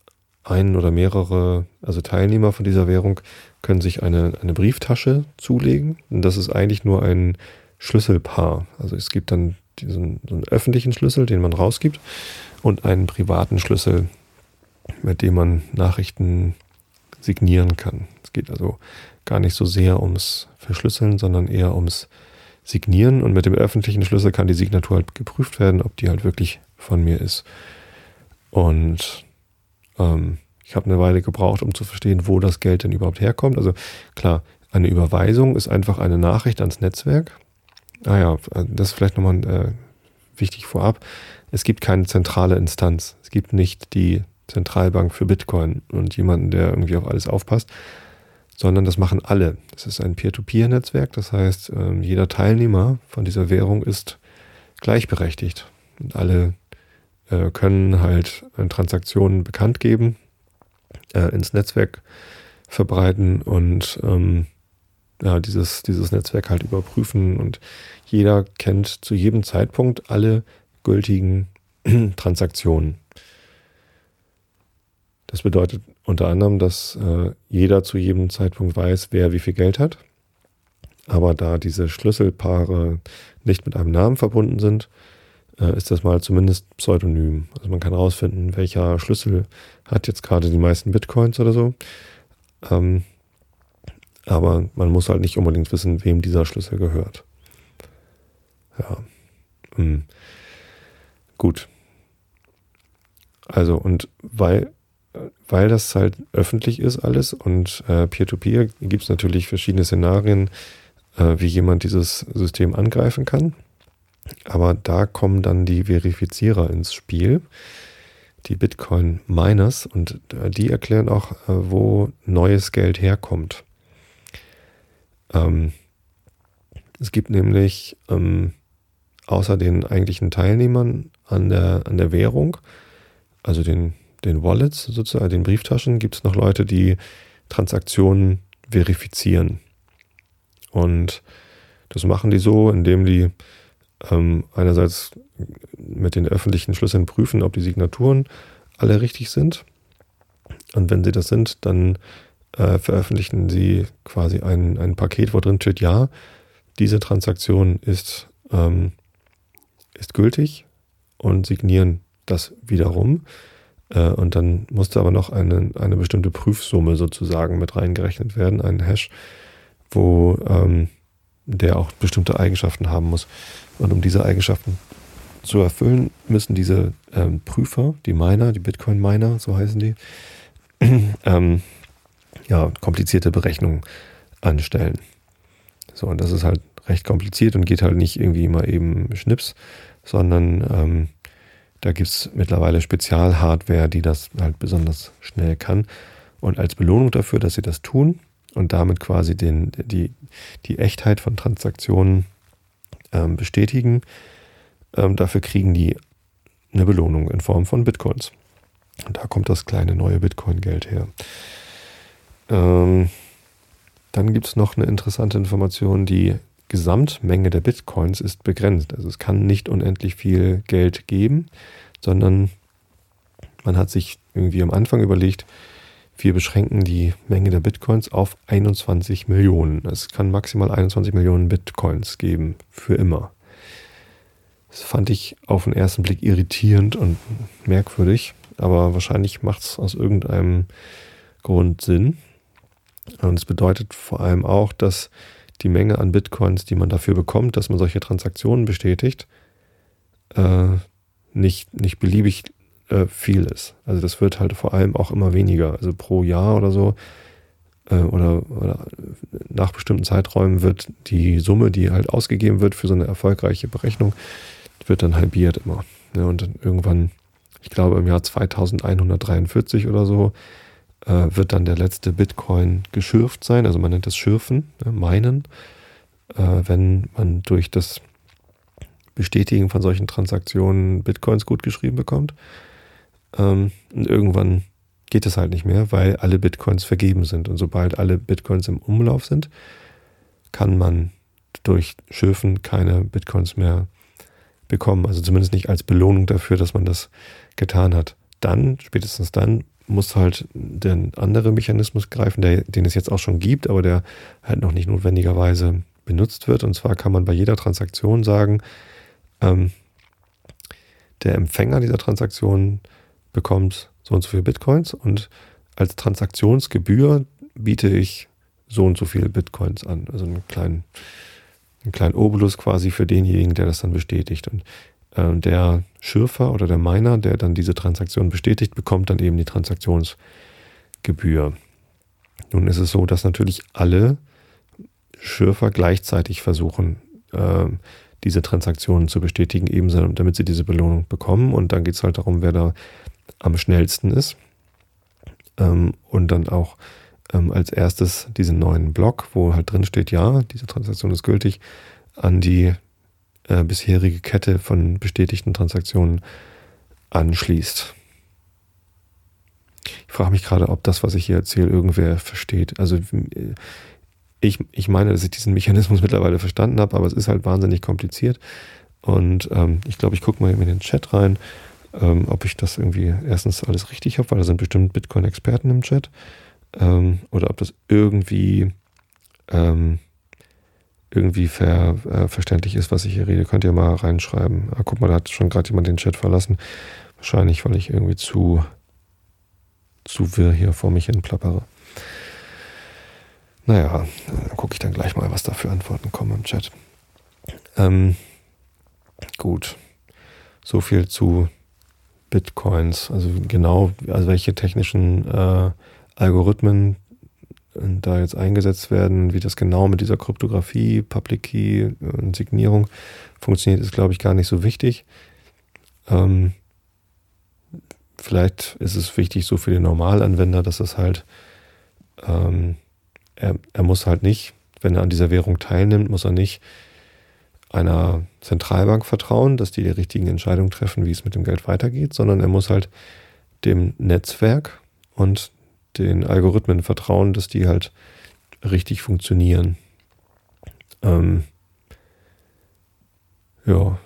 einen oder mehrere, also Teilnehmer von dieser Währung, können sich eine, eine Brieftasche zulegen. Und das ist eigentlich nur ein Schlüsselpaar. Also es gibt dann diesen so einen öffentlichen Schlüssel, den man rausgibt und einen privaten Schlüssel, mit dem man Nachrichten signieren kann. Es geht also gar nicht so sehr ums Verschlüsseln, sondern eher ums Signieren. Und mit dem öffentlichen Schlüssel kann die Signatur halt geprüft werden, ob die halt wirklich von mir ist. Und ähm, ich habe eine Weile gebraucht, um zu verstehen, wo das Geld denn überhaupt herkommt. Also klar, eine Überweisung ist einfach eine Nachricht ans Netzwerk. Ah ja, das ist vielleicht nochmal äh, wichtig vorab es gibt keine zentrale Instanz. Es gibt nicht die Zentralbank für Bitcoin und jemanden, der irgendwie auf alles aufpasst, sondern das machen alle. Es ist ein Peer-to-Peer-Netzwerk, das heißt, ähm, jeder Teilnehmer von dieser Währung ist gleichberechtigt. Und alle äh, können halt äh, Transaktionen bekannt geben, äh, ins Netzwerk verbreiten und ähm, ja, dieses, dieses Netzwerk halt überprüfen. Und jeder kennt zu jedem Zeitpunkt alle gültigen [clears throat] Transaktionen. Das bedeutet unter anderem, dass äh, jeder zu jedem Zeitpunkt weiß, wer wie viel Geld hat. Aber da diese Schlüsselpaare nicht mit einem Namen verbunden sind, äh, ist das mal zumindest pseudonym. Also man kann herausfinden, welcher Schlüssel hat jetzt gerade die meisten Bitcoins oder so. Ähm, aber man muss halt nicht unbedingt wissen, wem dieser Schlüssel gehört. Ja. Hm. Gut. Also, und weil, weil das halt öffentlich ist alles und äh, Peer-to-Peer gibt es natürlich verschiedene Szenarien, äh, wie jemand dieses System angreifen kann. Aber da kommen dann die Verifizierer ins Spiel. die Bitcoin Miners und äh, die erklären auch, äh, wo neues Geld herkommt. Ähm, es gibt nämlich ähm, außer den eigentlichen Teilnehmern an der, an der Währung, also den, den Wallets sozusagen, den Brieftaschen, gibt es noch Leute, die Transaktionen verifizieren. Und das machen die so, indem die ähm, einerseits mit den öffentlichen Schlüsseln prüfen, ob die Signaturen alle richtig sind. Und wenn sie das sind, dann äh, veröffentlichen sie quasi ein, ein Paket, wo drin steht, ja, diese Transaktion ist, ähm, ist gültig und signieren das wiederum. Äh, und dann musste aber noch eine, eine bestimmte Prüfsumme sozusagen mit reingerechnet werden, ein Hash, wo ähm, der auch bestimmte Eigenschaften haben muss. Und um diese Eigenschaften zu erfüllen, müssen diese ähm, Prüfer, die Miner, die Bitcoin-Miner, so heißen die, [clears throat] ähm, ja, komplizierte Berechnungen anstellen. So, und das ist halt recht kompliziert und geht halt nicht irgendwie mal eben Schnips, sondern ähm, da gibt es mittlerweile Spezialhardware, die das halt besonders schnell kann. Und als Belohnung dafür, dass sie das tun und damit quasi den, die, die Echtheit von Transaktionen ähm, bestätigen, ähm, dafür kriegen die eine Belohnung in Form von Bitcoins. Und da kommt das kleine neue Bitcoin-Geld her. Ähm, dann gibt es noch eine interessante Information, die Gesamtmenge der Bitcoins ist begrenzt. Also es kann nicht unendlich viel Geld geben, sondern man hat sich irgendwie am Anfang überlegt, wir beschränken die Menge der Bitcoins auf 21 Millionen. Es kann maximal 21 Millionen Bitcoins geben, für immer. Das fand ich auf den ersten Blick irritierend und merkwürdig, aber wahrscheinlich macht es aus irgendeinem Grund Sinn. Und es bedeutet vor allem auch, dass die Menge an Bitcoins, die man dafür bekommt, dass man solche Transaktionen bestätigt, äh, nicht, nicht beliebig äh, viel ist. Also das wird halt vor allem auch immer weniger. Also pro Jahr oder so äh, oder, oder, nach bestimmten Zeiträumen wird die Summe, die halt ausgegeben wird für so eine erfolgreiche Berechnung, wird dann halbiert immer. Ja, und dann irgendwann, ich glaube im Jahr 2143 oder so, äh, wird dann der letzte Bitcoin geschürft sein. Also man nennt das Schürfen, ne, meinen, äh, wenn man durch das Bestätigen von solchen Transaktionen Bitcoins gut geschrieben bekommt. Ähm, und irgendwann geht es halt nicht mehr, weil alle Bitcoins vergeben sind. Und sobald alle Bitcoins im Umlauf sind, kann man durch Schürfen keine Bitcoins mehr bekommen. Also zumindest nicht als Belohnung dafür, dass man das getan hat. Dann, spätestens dann, muss halt der andere Mechanismus greifen, der, den es jetzt auch schon gibt, aber der halt noch nicht notwendigerweise benutzt wird. Und zwar kann man bei jeder Transaktion sagen, ähm, der Empfänger dieser Transaktion bekommt so und so viele Bitcoins und als Transaktionsgebühr biete ich so und so viele Bitcoins an. Also einen kleinen, einen kleinen Obolus quasi für denjenigen, der das dann bestätigt. Und äh, der Schürfer oder der Miner, der dann diese Transaktion bestätigt, bekommt dann eben die Transaktionsgebühr. Nun ist es so, dass natürlich alle Schürfer gleichzeitig versuchen, äh, diese Transaktionen zu bestätigen, ebenso damit sie diese Belohnung bekommen. Und dann geht es halt darum, wer da am schnellsten ist. Ähm, und dann auch ähm, als erstes diesen neuen Block, wo halt drin steht, ja, diese Transaktion ist gültig, an die äh, bisherige Kette von bestätigten Transaktionen anschließt. Ich frage mich gerade, ob das, was ich hier erzähle, irgendwer versteht. Also äh, ich, ich meine, dass ich diesen Mechanismus [laughs] mittlerweile verstanden habe, aber es ist halt wahnsinnig kompliziert. Und ähm, ich glaube, ich gucke mal in den Chat rein, ähm, ob ich das irgendwie erstens alles richtig habe, weil da sind bestimmt Bitcoin-Experten im Chat. Ähm, oder ob das irgendwie ähm, irgendwie ver, äh, verständlich ist, was ich hier rede, könnt ihr mal reinschreiben. Ah, guck mal, da hat schon gerade jemand den Chat verlassen. Wahrscheinlich, weil ich irgendwie zu, zu wirr hier vor mich hin plappere. Naja, gucke ich dann gleich mal, was da für Antworten kommen im Chat. Ähm, gut. So viel zu Bitcoins. Also genau, also welche technischen äh, Algorithmen da jetzt eingesetzt werden, wie das genau mit dieser Kryptographie, Public Key und Signierung funktioniert, ist, glaube ich, gar nicht so wichtig. Ähm, vielleicht ist es wichtig so für den Normalanwender, dass es halt, ähm, er, er muss halt nicht, wenn er an dieser Währung teilnimmt, muss er nicht einer Zentralbank vertrauen, dass die die richtigen Entscheidungen treffen, wie es mit dem Geld weitergeht, sondern er muss halt dem Netzwerk und den Algorithmen vertrauen, dass die halt richtig funktionieren. Ähm, ja,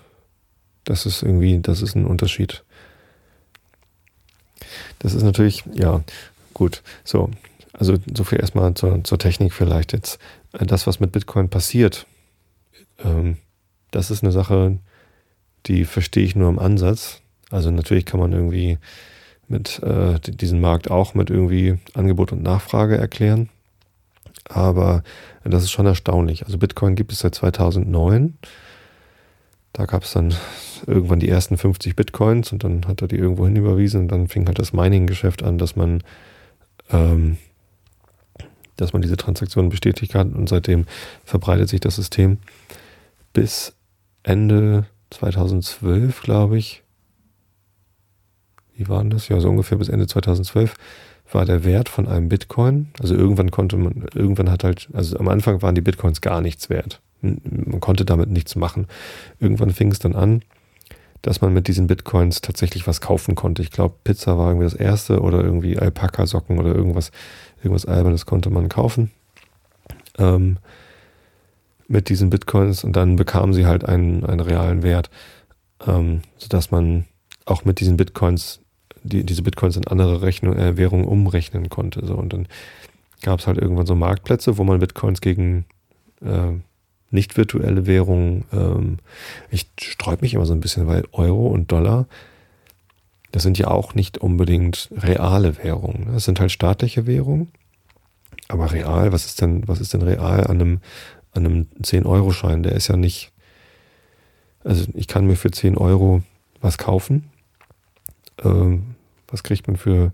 das ist irgendwie, das ist ein Unterschied. Das ist natürlich, ja, gut. So, also so viel erstmal zur, zur Technik vielleicht jetzt. Das, was mit Bitcoin passiert, ähm, das ist eine Sache, die verstehe ich nur im Ansatz. Also natürlich kann man irgendwie mit äh, diesen Markt auch mit irgendwie Angebot und Nachfrage erklären. Aber das ist schon erstaunlich. Also Bitcoin gibt es seit 2009. Da gab es dann irgendwann die ersten 50 Bitcoins und dann hat er die irgendwo hin überwiesen und dann fing halt das Mining-Geschäft an, dass man, ähm, dass man diese Transaktionen bestätigt hat und seitdem verbreitet sich das System bis Ende 2012, glaube ich. Wie war das? Ja, so ungefähr bis Ende 2012 war der Wert von einem Bitcoin. Also irgendwann konnte man, irgendwann hat halt, also am Anfang waren die Bitcoins gar nichts wert. Man konnte damit nichts machen. Irgendwann fing es dann an, dass man mit diesen Bitcoins tatsächlich was kaufen konnte. Ich glaube, Pizza war irgendwie das erste oder irgendwie Alpaka-Socken oder irgendwas, irgendwas Albernes konnte man kaufen. Ähm, mit diesen Bitcoins und dann bekamen sie halt einen, einen realen Wert, ähm, sodass man auch mit diesen Bitcoins, die, diese Bitcoins in andere Rechnung, äh, Währungen umrechnen konnte. So. Und dann gab es halt irgendwann so Marktplätze, wo man Bitcoins gegen äh, nicht virtuelle Währungen, ähm, ich sträub mich immer so ein bisschen, weil Euro und Dollar, das sind ja auch nicht unbedingt reale Währungen. Das sind halt staatliche Währungen. Aber real, was ist denn, was ist denn real an einem, an einem 10-Euro-Schein? Der ist ja nicht, also ich kann mir für 10 Euro was kaufen. Ähm, was kriegt man für,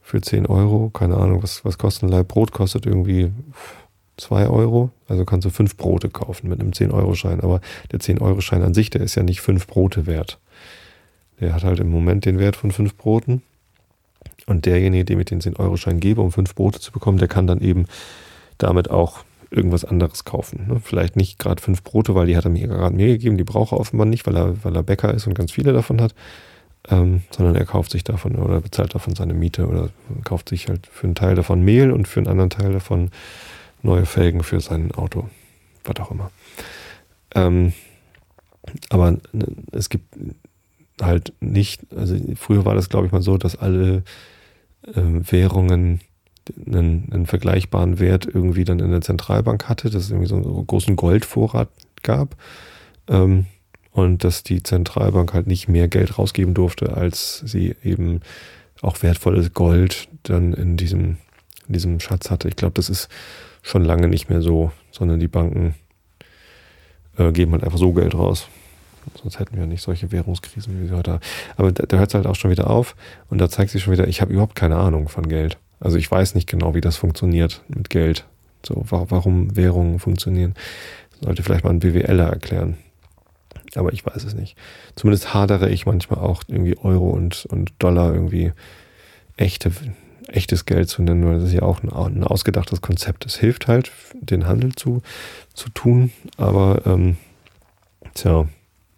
für 10 Euro? Keine Ahnung, was, was kostet ein Leib Brot? Kostet irgendwie 2 Euro. Also kannst du 5 Brote kaufen mit einem 10-Euro-Schein. Aber der 10-Euro-Schein an sich, der ist ja nicht 5 Brote wert. Der hat halt im Moment den Wert von 5 Broten. Und derjenige, dem ich den 10-Euro-Schein gebe, um 5 Brote zu bekommen, der kann dann eben damit auch irgendwas anderes kaufen. Ne? Vielleicht nicht gerade 5 Brote, weil die hat er mir gerade mir gegeben, die braucht er offenbar nicht, weil er, weil er Bäcker ist und ganz viele davon hat. Ähm, sondern er kauft sich davon oder bezahlt davon seine Miete oder kauft sich halt für einen Teil davon Mehl und für einen anderen Teil davon neue Felgen für sein Auto, was auch immer. Ähm, aber es gibt halt nicht, also früher war das, glaube ich, mal so, dass alle äh, Währungen einen, einen, vergleichbaren Wert irgendwie dann in der Zentralbank hatte, dass es irgendwie so einen großen Goldvorrat gab. Ähm, und dass die Zentralbank halt nicht mehr Geld rausgeben durfte, als sie eben auch wertvolles Gold dann in diesem, in diesem Schatz hatte. Ich glaube, das ist schon lange nicht mehr so, sondern die Banken äh, geben halt einfach so Geld raus. Sonst hätten wir nicht solche Währungskrisen, wie sie heute haben. Aber da, da hört es halt auch schon wieder auf und da zeigt sich schon wieder, ich habe überhaupt keine Ahnung von Geld. Also ich weiß nicht genau, wie das funktioniert mit Geld. So, warum Währungen funktionieren. Sollte vielleicht mal ein BWLer erklären. Aber ich weiß es nicht. Zumindest hadere ich manchmal auch irgendwie Euro und, und Dollar irgendwie echte echtes Geld zu nennen, weil das ist ja auch ein, ein ausgedachtes Konzept. Es hilft halt, den Handel zu, zu tun, aber ähm, tja,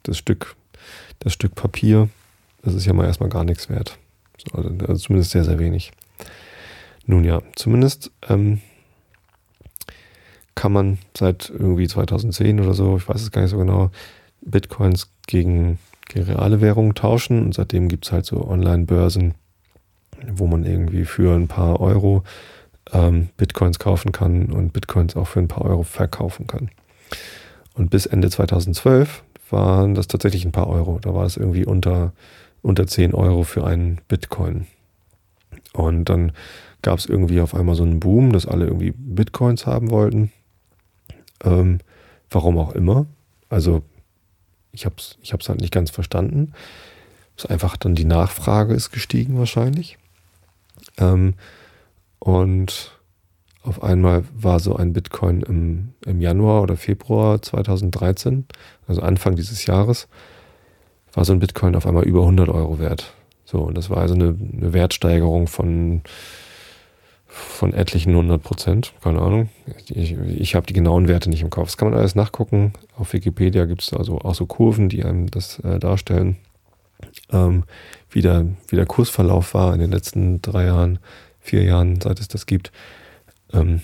das Stück, das Stück Papier, das ist ja mal erstmal gar nichts wert. So, also, also zumindest sehr, sehr wenig. Nun ja, zumindest ähm, kann man seit irgendwie 2010 oder so, ich weiß es gar nicht so genau, Bitcoins gegen, gegen reale Währungen tauschen und seitdem gibt es halt so Online-Börsen, wo man irgendwie für ein paar Euro ähm, Bitcoins kaufen kann und Bitcoins auch für ein paar Euro verkaufen kann. Und bis Ende 2012 waren das tatsächlich ein paar Euro. Da war es irgendwie unter, unter 10 Euro für einen Bitcoin. Und dann gab es irgendwie auf einmal so einen Boom, dass alle irgendwie Bitcoins haben wollten. Ähm, warum auch immer. Also ich habe es ich halt nicht ganz verstanden. Es ist einfach dann die Nachfrage ist gestiegen wahrscheinlich. Ähm, und auf einmal war so ein Bitcoin im, im Januar oder Februar 2013, also Anfang dieses Jahres, war so ein Bitcoin auf einmal über 100 Euro wert. So, und das war also eine, eine Wertsteigerung von, von etlichen 100 Prozent, keine Ahnung. Ich, ich habe die genauen Werte nicht im Kopf. Das kann man alles nachgucken. Auf Wikipedia gibt es also auch so Kurven, die einem das äh, darstellen, ähm, wie, der, wie der Kursverlauf war in den letzten drei Jahren, vier Jahren, seit es das gibt. Ähm,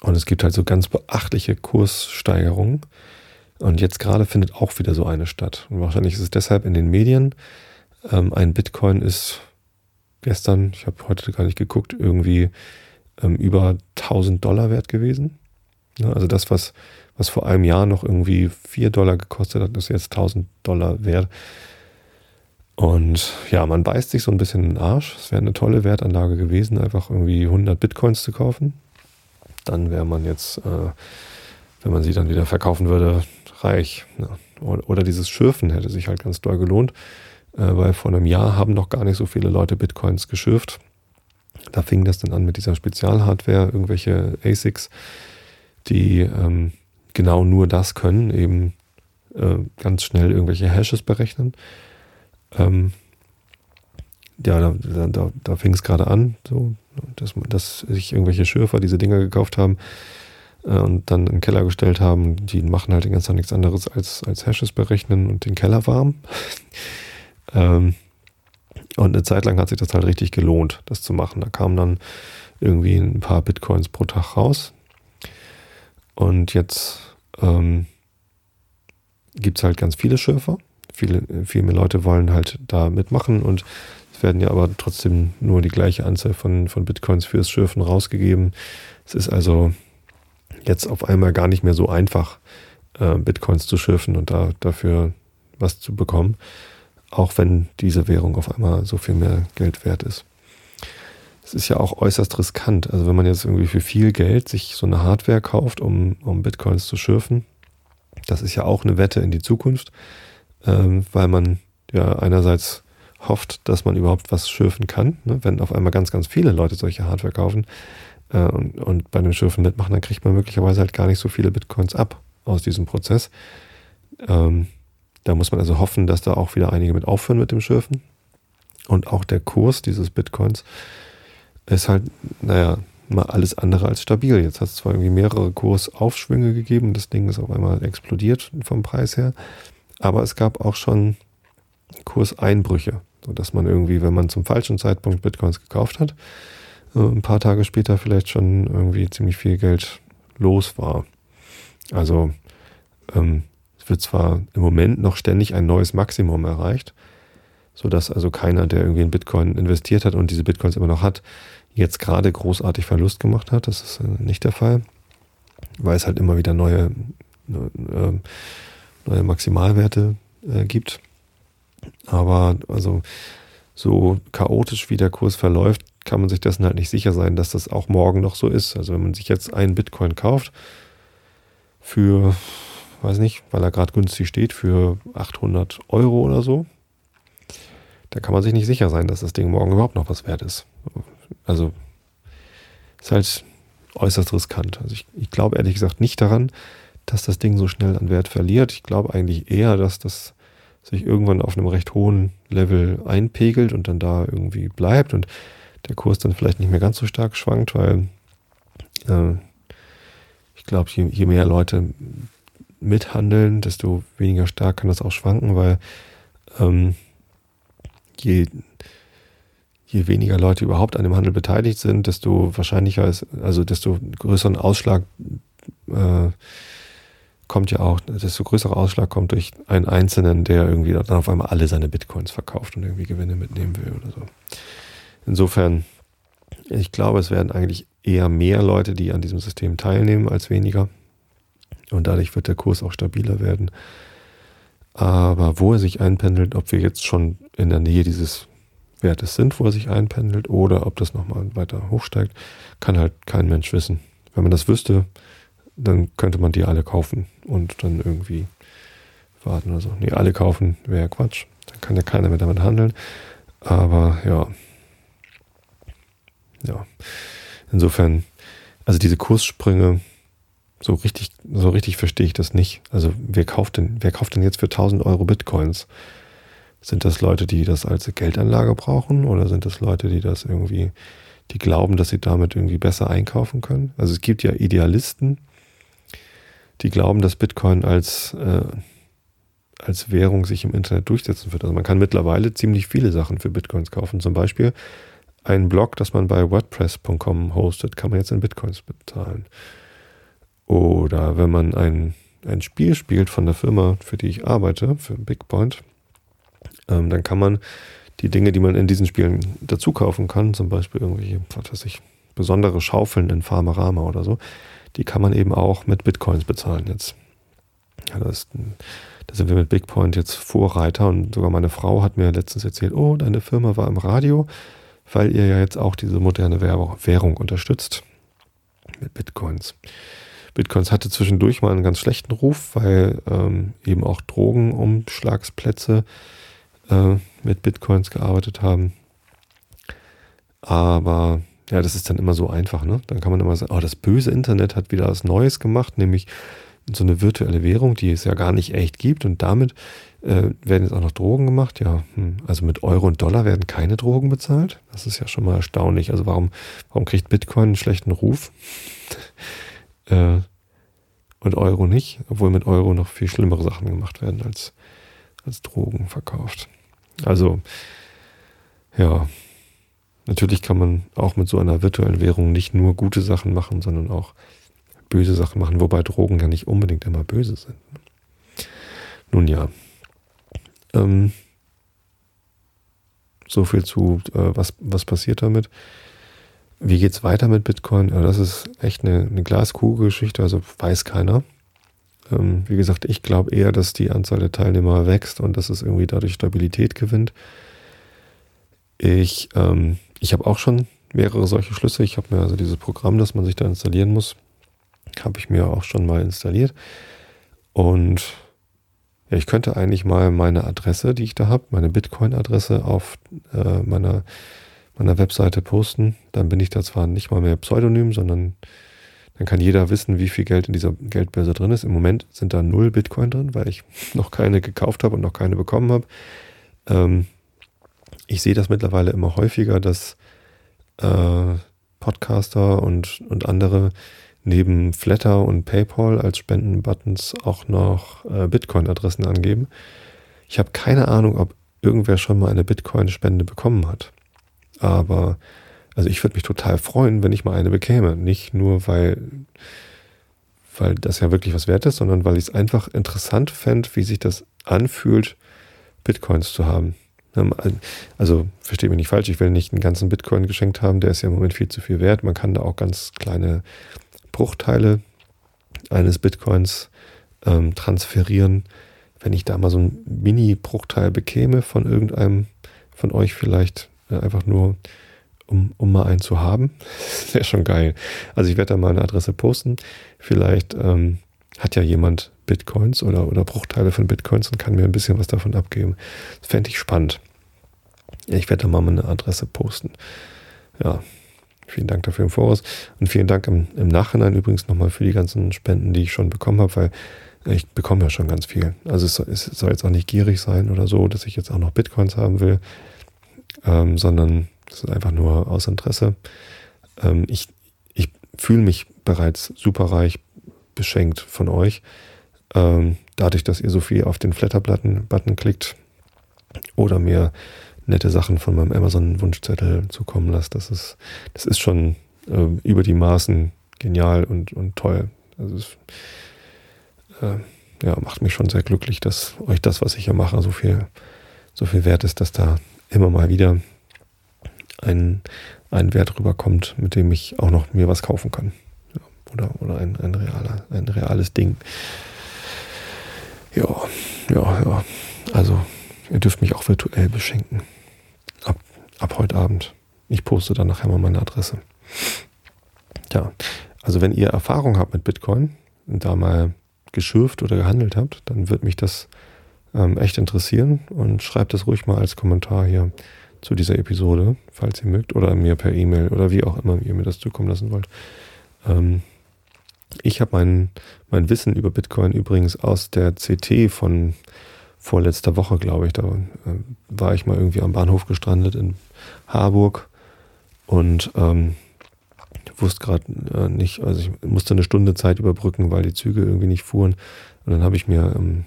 und es gibt halt so ganz beachtliche Kurssteigerungen. Und jetzt gerade findet auch wieder so eine statt. Und wahrscheinlich ist es deshalb in den Medien. Ähm, ein Bitcoin ist gestern, ich habe heute gar nicht geguckt, irgendwie ähm, über 1000 Dollar wert gewesen. Ja, also das, was, was vor einem Jahr noch irgendwie 4 Dollar gekostet hat, ist jetzt 1000 Dollar wert. Und ja, man beißt sich so ein bisschen in den Arsch. Es wäre eine tolle Wertanlage gewesen, einfach irgendwie 100 Bitcoins zu kaufen. Dann wäre man jetzt, äh, wenn man sie dann wieder verkaufen würde, reich. Ja. Oder dieses Schürfen hätte sich halt ganz doll gelohnt, weil vor einem Jahr haben noch gar nicht so viele Leute Bitcoins geschürft. Da fing das dann an mit dieser Spezialhardware, irgendwelche ASICs, die ähm, genau nur das können, eben äh, ganz schnell irgendwelche Hashes berechnen. Ähm, ja, da, da, da fing es gerade an, so, dass, dass sich irgendwelche Schürfer diese Dinger gekauft haben äh, und dann in den Keller gestellt haben. Die machen halt den ganzen Tag nichts anderes als, als Hashes berechnen und den Keller warm. [laughs] ähm, und eine Zeit lang hat sich das halt richtig gelohnt, das zu machen. Da kamen dann irgendwie ein paar Bitcoins pro Tag raus. Und jetzt ähm, gibt es halt ganz viele Schürfer. Viele, viel mehr Leute wollen halt da mitmachen und es werden ja aber trotzdem nur die gleiche Anzahl von, von Bitcoins fürs Schürfen rausgegeben. Es ist also jetzt auf einmal gar nicht mehr so einfach, äh, Bitcoins zu schürfen und da, dafür was zu bekommen, auch wenn diese Währung auf einmal so viel mehr Geld wert ist. Es ist ja auch äußerst riskant. Also wenn man jetzt irgendwie für viel Geld sich so eine Hardware kauft, um, um Bitcoins zu schürfen, das ist ja auch eine Wette in die Zukunft, ähm, weil man ja einerseits hofft, dass man überhaupt was schürfen kann. Ne? Wenn auf einmal ganz, ganz viele Leute solche Hardware kaufen, äh, und, und bei dem Schürfen mitmachen, dann kriegt man möglicherweise halt gar nicht so viele Bitcoins ab aus diesem Prozess. Ähm, da muss man also hoffen, dass da auch wieder einige mit aufhören mit dem Schürfen. Und auch der Kurs dieses Bitcoins ist halt, naja, mal alles andere als stabil. Jetzt hat es zwar irgendwie mehrere Kursaufschwünge gegeben, das Ding ist auf einmal explodiert vom Preis her, aber es gab auch schon Kurseinbrüche, sodass man irgendwie, wenn man zum falschen Zeitpunkt Bitcoins gekauft hat, äh, ein paar Tage später vielleicht schon irgendwie ziemlich viel Geld los war. Also ähm, wird zwar im Moment noch ständig ein neues Maximum erreicht, sodass also keiner, der irgendwie in Bitcoin investiert hat und diese Bitcoins immer noch hat, jetzt gerade großartig Verlust gemacht hat. Das ist äh, nicht der Fall, weil es halt immer wieder neue, äh, neue Maximalwerte äh, gibt. Aber also so chaotisch wie der Kurs verläuft, kann man sich dessen halt nicht sicher sein, dass das auch morgen noch so ist. Also wenn man sich jetzt einen Bitcoin kauft für, weiß nicht, weil er gerade günstig steht, für 800 Euro oder so, da kann man sich nicht sicher sein, dass das Ding morgen überhaupt noch was wert ist. Also ist halt äußerst riskant. Also ich, ich glaube ehrlich gesagt nicht daran, dass das Ding so schnell an Wert verliert. Ich glaube eigentlich eher, dass das sich irgendwann auf einem recht hohen Level einpegelt und dann da irgendwie bleibt und der Kurs dann vielleicht nicht mehr ganz so stark schwankt, weil äh, ich glaube, je, je, mehr Leute mithandeln, desto weniger stark kann das auch schwanken, weil ähm, je, je weniger Leute überhaupt an dem Handel beteiligt sind, desto wahrscheinlicher ist, also desto größeren Ausschlag äh, kommt ja auch, desto größerer Ausschlag kommt durch einen Einzelnen, der irgendwie dann auf einmal alle seine Bitcoins verkauft und irgendwie Gewinne mitnehmen will oder so. Insofern, ich glaube, es werden eigentlich eher mehr Leute, die an diesem System teilnehmen, als weniger. Und dadurch wird der Kurs auch stabiler werden. Aber wo er sich einpendelt, ob wir jetzt schon in der Nähe dieses Wertes sind, wo er sich einpendelt, oder ob das nochmal weiter hochsteigt, kann halt kein Mensch wissen. Wenn man das wüsste, dann könnte man die alle kaufen und dann irgendwie warten oder so. Nee, alle kaufen wäre Quatsch. Dann kann ja keiner mehr damit handeln. Aber ja, ja. Insofern, also diese Kurssprünge, so richtig, so richtig verstehe ich das nicht. Also wer kauft denn, wer kauft denn jetzt für 1000 Euro Bitcoins? Sind das Leute, die das als Geldanlage brauchen oder sind das Leute, die das irgendwie, die glauben, dass sie damit irgendwie besser einkaufen können? Also es gibt ja Idealisten, die glauben, dass Bitcoin als, äh, als Währung sich im Internet durchsetzen wird. Also man kann mittlerweile ziemlich viele Sachen für Bitcoins kaufen. Zum Beispiel ein Blog, das man bei WordPress.com hostet, kann man jetzt in Bitcoins bezahlen. Oder wenn man ein, ein Spiel spielt von der Firma, für die ich arbeite, für BigPoint, ähm, dann kann man die Dinge, die man in diesen Spielen dazu kaufen kann, zum Beispiel irgendwelche, was weiß ich, besondere Schaufeln in Farmerama oder so, die kann man eben auch mit Bitcoins bezahlen jetzt. Ja, das, da sind wir mit BigPoint jetzt Vorreiter und sogar meine Frau hat mir letztens erzählt, oh, deine Firma war im Radio, weil ihr ja jetzt auch diese moderne Währung unterstützt mit Bitcoins. Bitcoins hatte zwischendurch mal einen ganz schlechten Ruf, weil ähm, eben auch Drogenumschlagsplätze äh, mit Bitcoins gearbeitet haben. Aber ja, das ist dann immer so einfach, ne? Dann kann man immer sagen, oh, das böse Internet hat wieder was Neues gemacht, nämlich so eine virtuelle Währung, die es ja gar nicht echt gibt und damit äh, werden jetzt auch noch Drogen gemacht. Ja, hm, also mit Euro und Dollar werden keine Drogen bezahlt. Das ist ja schon mal erstaunlich. Also warum, warum kriegt Bitcoin einen schlechten Ruf? Äh, und Euro nicht, obwohl mit Euro noch viel schlimmere Sachen gemacht werden als, als Drogen verkauft. Also, ja, Natürlich kann man auch mit so einer virtuellen Währung nicht nur gute Sachen machen, sondern auch böse Sachen machen, wobei Drogen ja nicht unbedingt immer böse sind. Nun ja. Ähm, so viel zu, äh, was, was passiert damit. Wie geht es weiter mit Bitcoin? Ja, das ist echt eine, eine Glaskugelgeschichte, also weiß keiner. Ähm, wie gesagt, ich glaube eher, dass die Anzahl der Teilnehmer wächst und dass es irgendwie dadurch Stabilität gewinnt. Ich ähm, ich habe auch schon mehrere solche Schlüssel. Ich habe mir also dieses Programm, das man sich da installieren muss, habe ich mir auch schon mal installiert. Und ja, ich könnte eigentlich mal meine Adresse, die ich da habe, meine Bitcoin-Adresse auf äh, meiner, meiner Webseite posten. Dann bin ich da zwar nicht mal mehr Pseudonym, sondern dann kann jeder wissen, wie viel Geld in dieser Geldbörse drin ist. Im Moment sind da null Bitcoin drin, weil ich [laughs] noch keine gekauft habe und noch keine bekommen habe. Ähm, ich sehe das mittlerweile immer häufiger, dass äh, Podcaster und, und andere neben Flatter und PayPal als Spendenbuttons auch noch äh, Bitcoin-Adressen angeben. Ich habe keine Ahnung, ob irgendwer schon mal eine Bitcoin-Spende bekommen hat. Aber also ich würde mich total freuen, wenn ich mal eine bekäme. Nicht nur, weil, weil das ja wirklich was wert ist, sondern weil ich es einfach interessant fände, wie sich das anfühlt, Bitcoins zu haben. Ähm, also verstehe mich nicht falsch, ich will nicht einen ganzen Bitcoin geschenkt haben, der ist ja im Moment viel zu viel wert. Man kann da auch ganz kleine Bruchteile eines Bitcoins ähm, transferieren. Wenn ich da mal so ein Mini-Bruchteil bekäme von irgendeinem von euch vielleicht, einfach nur um, um mal einen zu haben, [laughs] wäre schon geil. Also ich werde da mal eine Adresse posten. Vielleicht ähm, hat ja jemand Bitcoins oder, oder Bruchteile von Bitcoins und kann mir ein bisschen was davon abgeben. Das fände ich spannend. Ich werde da mal meine Adresse posten. Ja, vielen Dank dafür im Voraus. Und vielen Dank im, im Nachhinein übrigens nochmal für die ganzen Spenden, die ich schon bekommen habe, weil ich bekomme ja schon ganz viel. Also es, es soll jetzt auch nicht gierig sein oder so, dass ich jetzt auch noch Bitcoins haben will, ähm, sondern es ist einfach nur aus Interesse. Ähm, ich ich fühle mich bereits superreich beschenkt von euch. Ähm, dadurch, dass ihr so viel auf den Flatter-Button klickt oder mir nette Sachen von meinem Amazon-Wunschzettel zukommen lasst, das ist, das ist schon äh, über die Maßen genial und, und toll. Also es äh, ja, macht mich schon sehr glücklich, dass euch das, was ich hier mache, so viel, so viel wert ist, dass da immer mal wieder ein, ein Wert rüberkommt, mit dem ich auch noch mir was kaufen kann. Ja, oder oder ein, ein, realer, ein reales Ding. Ja, ja, ja. Also, ihr dürft mich auch virtuell beschenken. Ab, ab heute Abend. Ich poste dann nachher mal meine Adresse. Ja, also wenn ihr Erfahrung habt mit Bitcoin und da mal geschürft oder gehandelt habt, dann wird mich das ähm, echt interessieren und schreibt das ruhig mal als Kommentar hier zu dieser Episode, falls ihr mögt, oder mir per E-Mail oder wie auch immer ihr mir das zukommen lassen wollt. Ähm, ich habe mein, mein Wissen über Bitcoin übrigens aus der CT von, vorletzter Woche, glaube ich. Da äh, war ich mal irgendwie am Bahnhof gestrandet in Harburg und ähm, wusste gerade äh, nicht, also ich musste eine Stunde Zeit überbrücken, weil die Züge irgendwie nicht fuhren. Und dann habe ich mir im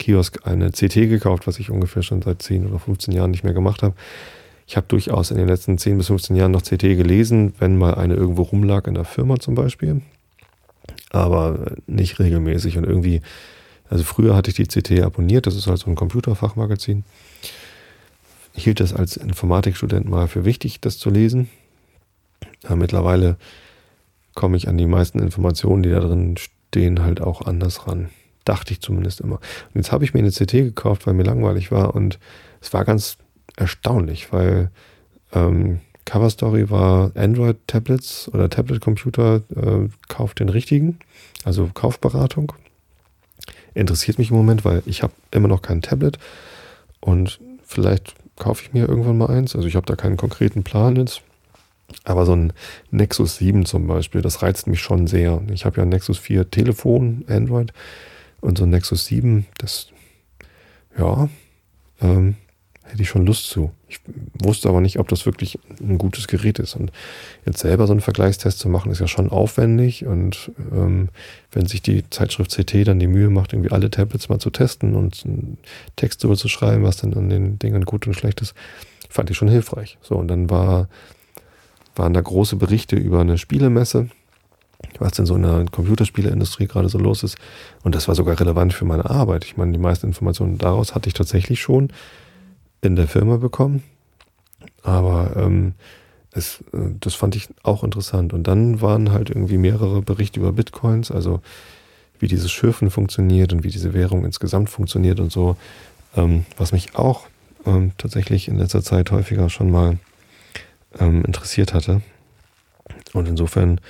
Kiosk eine CT gekauft, was ich ungefähr schon seit 10 oder 15 Jahren nicht mehr gemacht habe. Ich habe durchaus in den letzten 10 bis 15 Jahren noch CT gelesen, wenn mal eine irgendwo rumlag in der Firma zum Beispiel. Aber nicht regelmäßig und irgendwie, also früher hatte ich die CT abonniert, das ist halt so ein Computerfachmagazin. Ich hielt das als Informatikstudent mal für wichtig, das zu lesen. Ja, mittlerweile komme ich an die meisten Informationen, die da drin stehen, halt auch anders ran. Dachte ich zumindest immer. Und jetzt habe ich mir eine CT gekauft, weil mir langweilig war und es war ganz erstaunlich, weil ähm, Cover Story war Android-Tablets oder Tablet-Computer, äh, kauft den richtigen, also Kaufberatung. Interessiert mich im Moment, weil ich habe immer noch kein Tablet und vielleicht kaufe ich mir irgendwann mal eins. Also ich habe da keinen konkreten Plan jetzt. Aber so ein Nexus 7 zum Beispiel, das reizt mich schon sehr. Ich habe ja ein Nexus 4 Telefon, Android, und so ein Nexus 7, das, ja, ähm, hätte ich schon Lust zu. Ich wusste aber nicht, ob das wirklich ein gutes Gerät ist. Und jetzt selber so einen Vergleichstest zu machen, ist ja schon aufwendig. Und ähm, wenn sich die Zeitschrift CT dann die Mühe macht, irgendwie alle Tablets mal zu testen und einen Text darüber zu schreiben, was dann an den Dingen gut und schlecht ist, fand ich schon hilfreich. So, und dann war, waren da große Berichte über eine Spielemesse was denn so in der Computerspieleindustrie gerade so los ist. Und das war sogar relevant für meine Arbeit. Ich meine, die meisten Informationen daraus hatte ich tatsächlich schon in der Firma bekommen. Aber ähm, es, äh, das fand ich auch interessant. Und dann waren halt irgendwie mehrere Berichte über Bitcoins, also wie dieses Schürfen funktioniert und wie diese Währung insgesamt funktioniert und so, ähm, was mich auch ähm, tatsächlich in letzter Zeit häufiger schon mal ähm, interessiert hatte. Und insofern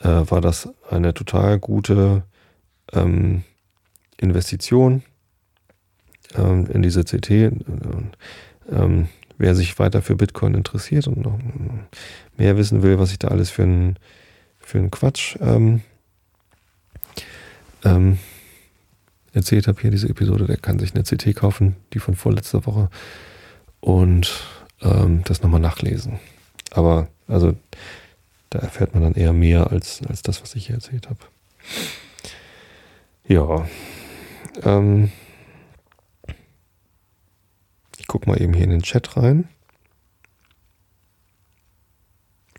äh, war das eine total gute ähm, Investition ähm, in diese CT. Ähm, wer sich weiter für Bitcoin interessiert und noch mehr wissen will, was ich da alles für einen für einen Quatsch ähm, ähm, erzählt habe hier diese Episode, der kann sich eine CT kaufen, die von vorletzter Woche und ähm, das nochmal nachlesen. Aber also da erfährt man dann eher mehr als, als das, was ich hier erzählt habe. Ja. Ähm, ich gucke mal eben hier in den Chat rein.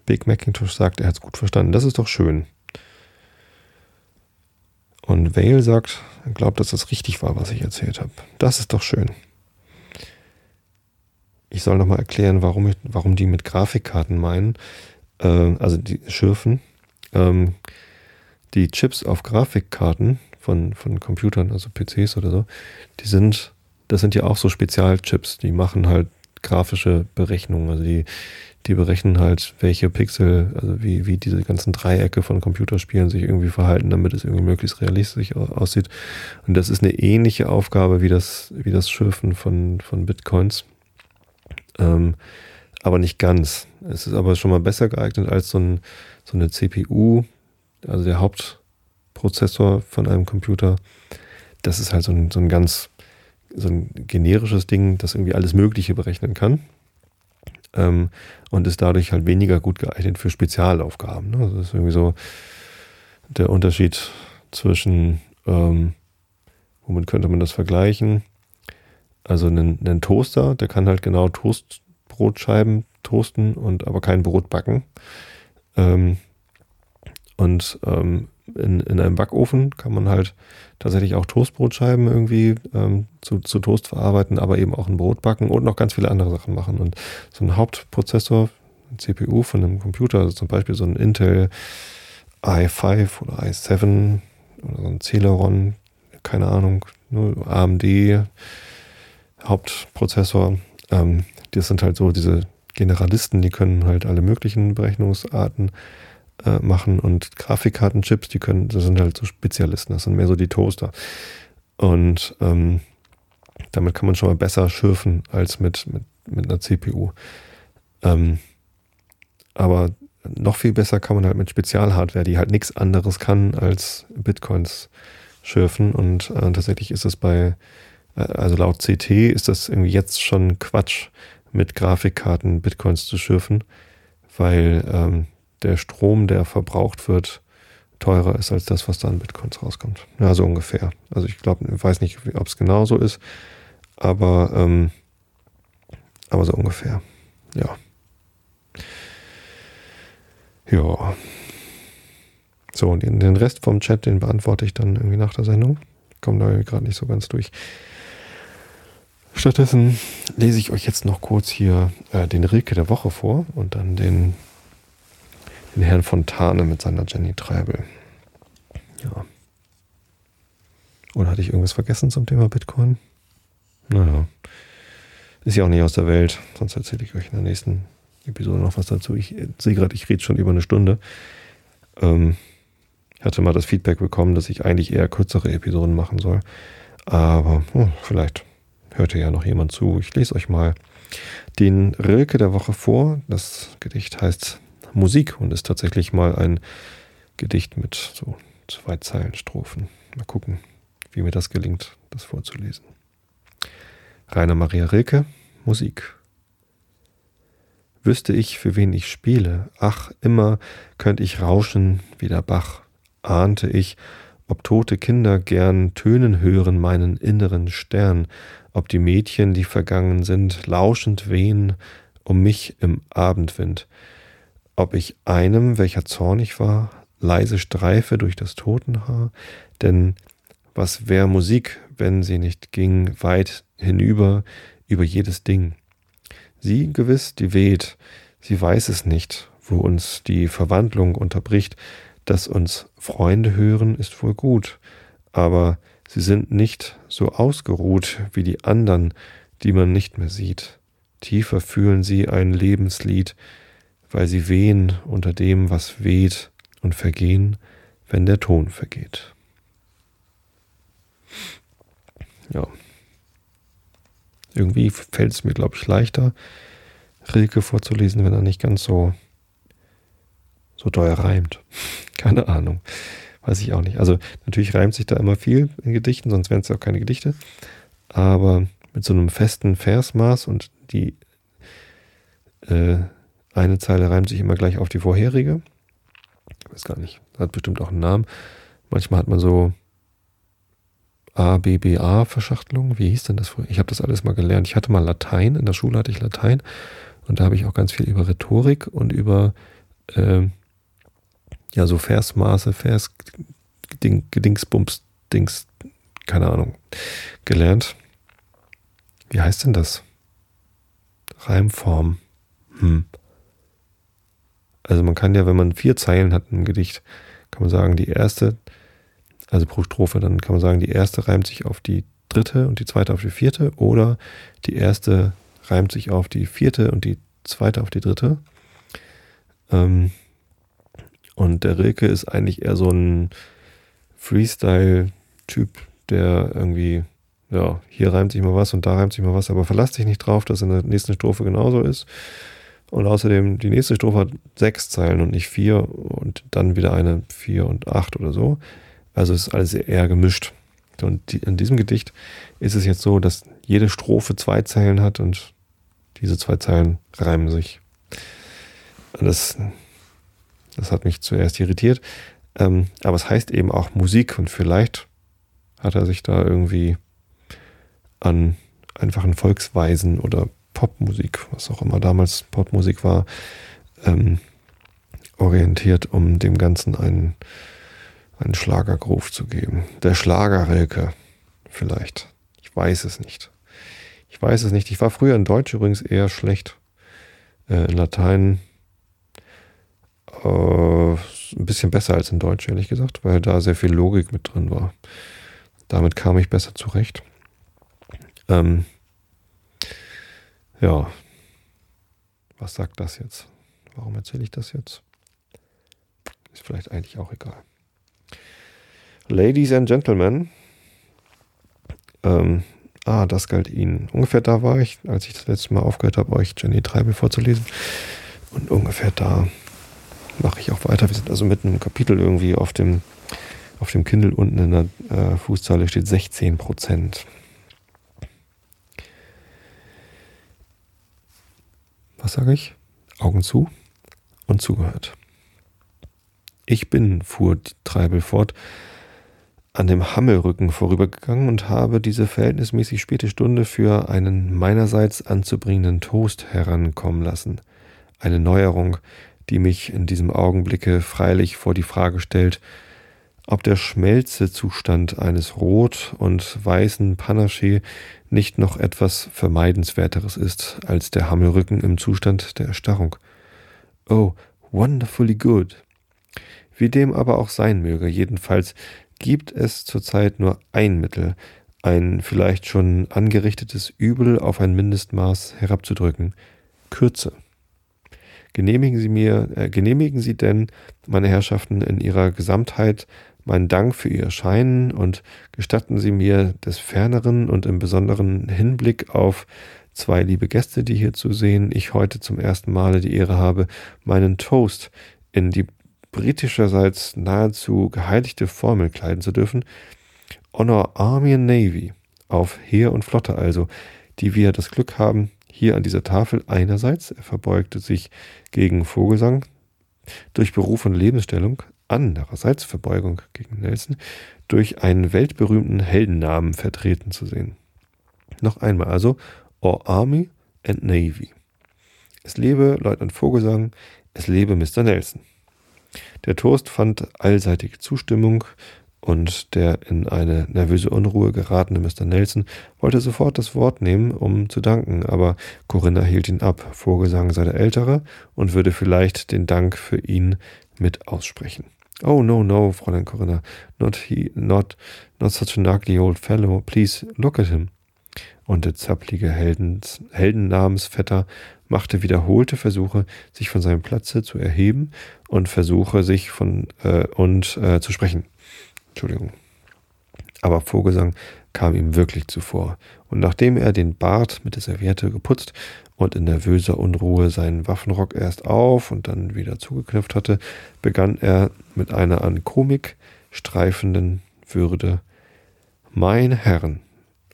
Big Macintosh sagt, er hat es gut verstanden. Das ist doch schön. Und Vale sagt, er glaubt, dass das richtig war, was ich erzählt habe. Das ist doch schön. Ich soll nochmal erklären, warum, ich, warum die mit Grafikkarten meinen äh, also die Schürfen, ähm, die Chips auf Grafikkarten von, von Computern, also PCs oder so, die sind, das sind ja auch so Spezialchips, die machen halt grafische Berechnungen, also die, die berechnen halt, welche Pixel, also wie, wie diese ganzen Dreiecke von Computerspielen sich irgendwie verhalten, damit es irgendwie möglichst realistisch aussieht. Und das ist eine ähnliche Aufgabe wie das, wie das Schürfen von, von Bitcoins. Ähm, aber nicht ganz. Es ist aber schon mal besser geeignet als so, ein, so eine CPU, also der Hauptprozessor von einem Computer. Das ist halt so ein, so ein ganz so ein generisches Ding, das irgendwie alles Mögliche berechnen kann. Ähm, und ist dadurch halt weniger gut geeignet für Spezialaufgaben. Ne? Also das ist irgendwie so der Unterschied zwischen, ähm, womit könnte man das vergleichen? Also einen, einen Toaster, der kann halt genau Toast Brotscheiben toasten und aber kein Brot backen. Ähm, und ähm, in, in einem Backofen kann man halt tatsächlich auch Toastbrotscheiben irgendwie ähm, zu, zu Toast verarbeiten, aber eben auch ein Brot backen und noch ganz viele andere Sachen machen. Und so ein Hauptprozessor, ein CPU von einem Computer, also zum Beispiel so ein Intel i5 oder i7 oder so ein Celeron, keine Ahnung, nur AMD Hauptprozessor, ähm, das sind halt so diese Generalisten, die können halt alle möglichen Berechnungsarten äh, machen und Grafikkartenchips, die können, das sind halt so Spezialisten, das sind mehr so die Toaster. Und ähm, damit kann man schon mal besser schürfen als mit, mit, mit einer CPU. Ähm, aber noch viel besser kann man halt mit Spezialhardware, die halt nichts anderes kann als Bitcoins schürfen. Und äh, tatsächlich ist es bei äh, also laut CT ist das irgendwie jetzt schon Quatsch, mit Grafikkarten Bitcoins zu schürfen, weil ähm, der Strom, der verbraucht wird, teurer ist als das, was da an Bitcoins rauskommt. Ja, so ungefähr. Also ich glaube, ich weiß nicht, ob es genau so ist, aber, ähm, aber so ungefähr. Ja. Ja. So, und den Rest vom Chat, den beantworte ich dann irgendwie nach der Sendung. Ich komme da gerade nicht so ganz durch. Stattdessen lese ich euch jetzt noch kurz hier äh, den Rilke der Woche vor und dann den, den Herrn Fontane mit seiner Jenny Treibel. Ja. Oder hatte ich irgendwas vergessen zum Thema Bitcoin? Naja. Ist ja auch nicht aus der Welt, sonst erzähle ich euch in der nächsten Episode noch was dazu. Ich sehe gerade, ich rede schon über eine Stunde. Ähm, ich hatte mal das Feedback bekommen, dass ich eigentlich eher kürzere Episoden machen soll. Aber oh, vielleicht hörte ja noch jemand zu. Ich lese euch mal den Rilke der Woche vor. Das Gedicht heißt Musik und ist tatsächlich mal ein Gedicht mit so zwei Zeilen Strophen. Mal gucken, wie mir das gelingt, das vorzulesen. Rainer Maria Rilke, Musik. Wüsste ich, für wen ich spiele, ach, immer könnt ich rauschen wie der Bach, ahnte ich, ob tote Kinder gern tönen hören meinen inneren Stern, ob die Mädchen, die vergangen sind, lauschend wehen um mich im Abendwind, ob ich einem, welcher zornig war, leise streife durch das Totenhaar, denn was wär Musik, wenn sie nicht ging weit hinüber über jedes Ding? Sie gewiss, die weht, sie weiß es nicht, wo uns die Verwandlung unterbricht, dass uns Freunde hören, ist wohl gut, aber sie sind nicht so ausgeruht wie die andern, die man nicht mehr sieht. Tiefer fühlen sie ein Lebenslied, weil sie wehen unter dem, was weht und vergehen, wenn der Ton vergeht. Ja. Irgendwie fällt es mir, glaube ich, leichter, Rilke vorzulesen, wenn er nicht ganz so so teuer reimt. [laughs] Keine Ahnung. Weiß ich auch nicht. Also natürlich reimt sich da immer viel in Gedichten, sonst wären es ja auch keine Gedichte. Aber mit so einem festen Versmaß und die äh, eine Zeile reimt sich immer gleich auf die vorherige. Ich weiß gar nicht. Hat bestimmt auch einen Namen. Manchmal hat man so A, B, B, A Verschachtelungen. Wie hieß denn das früher? Ich habe das alles mal gelernt. Ich hatte mal Latein. In der Schule hatte ich Latein. Und da habe ich auch ganz viel über Rhetorik und über äh, ja, so Versmaße, Vers, Ding, Gedingsbums, Dings, keine Ahnung, gelernt. Wie heißt denn das? Reimform. Hm. Also man kann ja, wenn man vier Zeilen hat im Gedicht, kann man sagen, die erste, also pro Strophe, dann kann man sagen, die erste reimt sich auf die dritte und die zweite auf die vierte oder die erste reimt sich auf die vierte und die zweite auf die dritte. Ähm, und der Rilke ist eigentlich eher so ein Freestyle-Typ, der irgendwie, ja, hier reimt sich mal was und da reimt sich mal was, aber verlass dich nicht drauf, dass in der nächsten Strophe genauso ist. Und außerdem, die nächste Strophe hat sechs Zeilen und nicht vier und dann wieder eine vier und acht oder so. Also ist alles eher gemischt. Und in diesem Gedicht ist es jetzt so, dass jede Strophe zwei Zeilen hat und diese zwei Zeilen reimen sich. Und das das hat mich zuerst irritiert. Ähm, aber es heißt eben auch Musik und vielleicht hat er sich da irgendwie an einfachen Volksweisen oder Popmusik, was auch immer damals Popmusik war, ähm, orientiert, um dem Ganzen einen, einen Schlagergruf zu geben. Der Schlagerrilke vielleicht. Ich weiß es nicht. Ich weiß es nicht. Ich war früher in Deutsch übrigens eher schlecht. Äh, in Latein äh, ein bisschen besser als in Deutsch, ehrlich gesagt, weil da sehr viel Logik mit drin war. Damit kam ich besser zurecht. Ähm, ja, was sagt das jetzt? Warum erzähle ich das jetzt? Ist vielleicht eigentlich auch egal. Ladies and Gentlemen, ähm, ah, das galt Ihnen. Ungefähr da war ich, als ich das letzte Mal aufgehört habe, euch Jenny Treibel vorzulesen. Und ungefähr da mache ich auch weiter. Wir sind also mit einem Kapitel irgendwie auf dem, auf dem Kindle unten in der äh, Fußzeile steht 16 Prozent. Was sage ich? Augen zu und zugehört. Ich bin, fuhr Treibel fort, an dem Hammelrücken vorübergegangen und habe diese verhältnismäßig späte Stunde für einen meinerseits anzubringenden Toast herankommen lassen. Eine Neuerung, die mich in diesem Augenblicke freilich vor die Frage stellt, ob der Schmelzezustand eines rot und weißen Panaché nicht noch etwas vermeidenswerteres ist als der Hammelrücken im Zustand der Erstarrung. Oh, wonderfully good. Wie dem aber auch sein möge, jedenfalls gibt es zurzeit nur ein Mittel, ein vielleicht schon angerichtetes Übel auf ein Mindestmaß herabzudrücken. Kürze. Genehmigen Sie mir, äh, genehmigen Sie denn, meine Herrschaften, in Ihrer Gesamtheit meinen Dank für Ihr Erscheinen und gestatten Sie mir des ferneren und im besonderen Hinblick auf zwei liebe Gäste, die hier zu sehen, ich heute zum ersten Male die Ehre habe, meinen Toast in die britischerseits nahezu geheiligte Formel kleiden zu dürfen. Honor Army and Navy, auf Heer und Flotte also, die wir das Glück haben, hier an dieser Tafel einerseits, er verbeugte sich gegen Vogelsang, durch Beruf und Lebensstellung, andererseits Verbeugung gegen Nelson, durch einen weltberühmten Heldennamen vertreten zu sehen. Noch einmal also, Or Army and Navy. Es lebe Leutnant Vogelsang, es lebe Mr. Nelson. Der Toast fand allseitige Zustimmung und der in eine nervöse Unruhe geratene Mr. Nelson wollte sofort das Wort nehmen, um zu danken, aber Corinna hielt ihn ab. Vorgesang sei der Ältere und würde vielleicht den Dank für ihn mit aussprechen. Oh, no, no, Fräulein Corinna, not he, not, not such an ugly old fellow. Please look at him. Und der zapplige Heldens, Heldennamensvetter machte wiederholte Versuche, sich von seinem Platze zu erheben und Versuche, sich von äh, und äh, zu sprechen. Entschuldigung. Aber Vogelsang kam ihm wirklich zuvor, und nachdem er den Bart mit der Serviette geputzt und in nervöser Unruhe seinen Waffenrock erst auf und dann wieder zugeknüpft hatte, begann er mit einer an Komik streifenden Würde Mein Herren,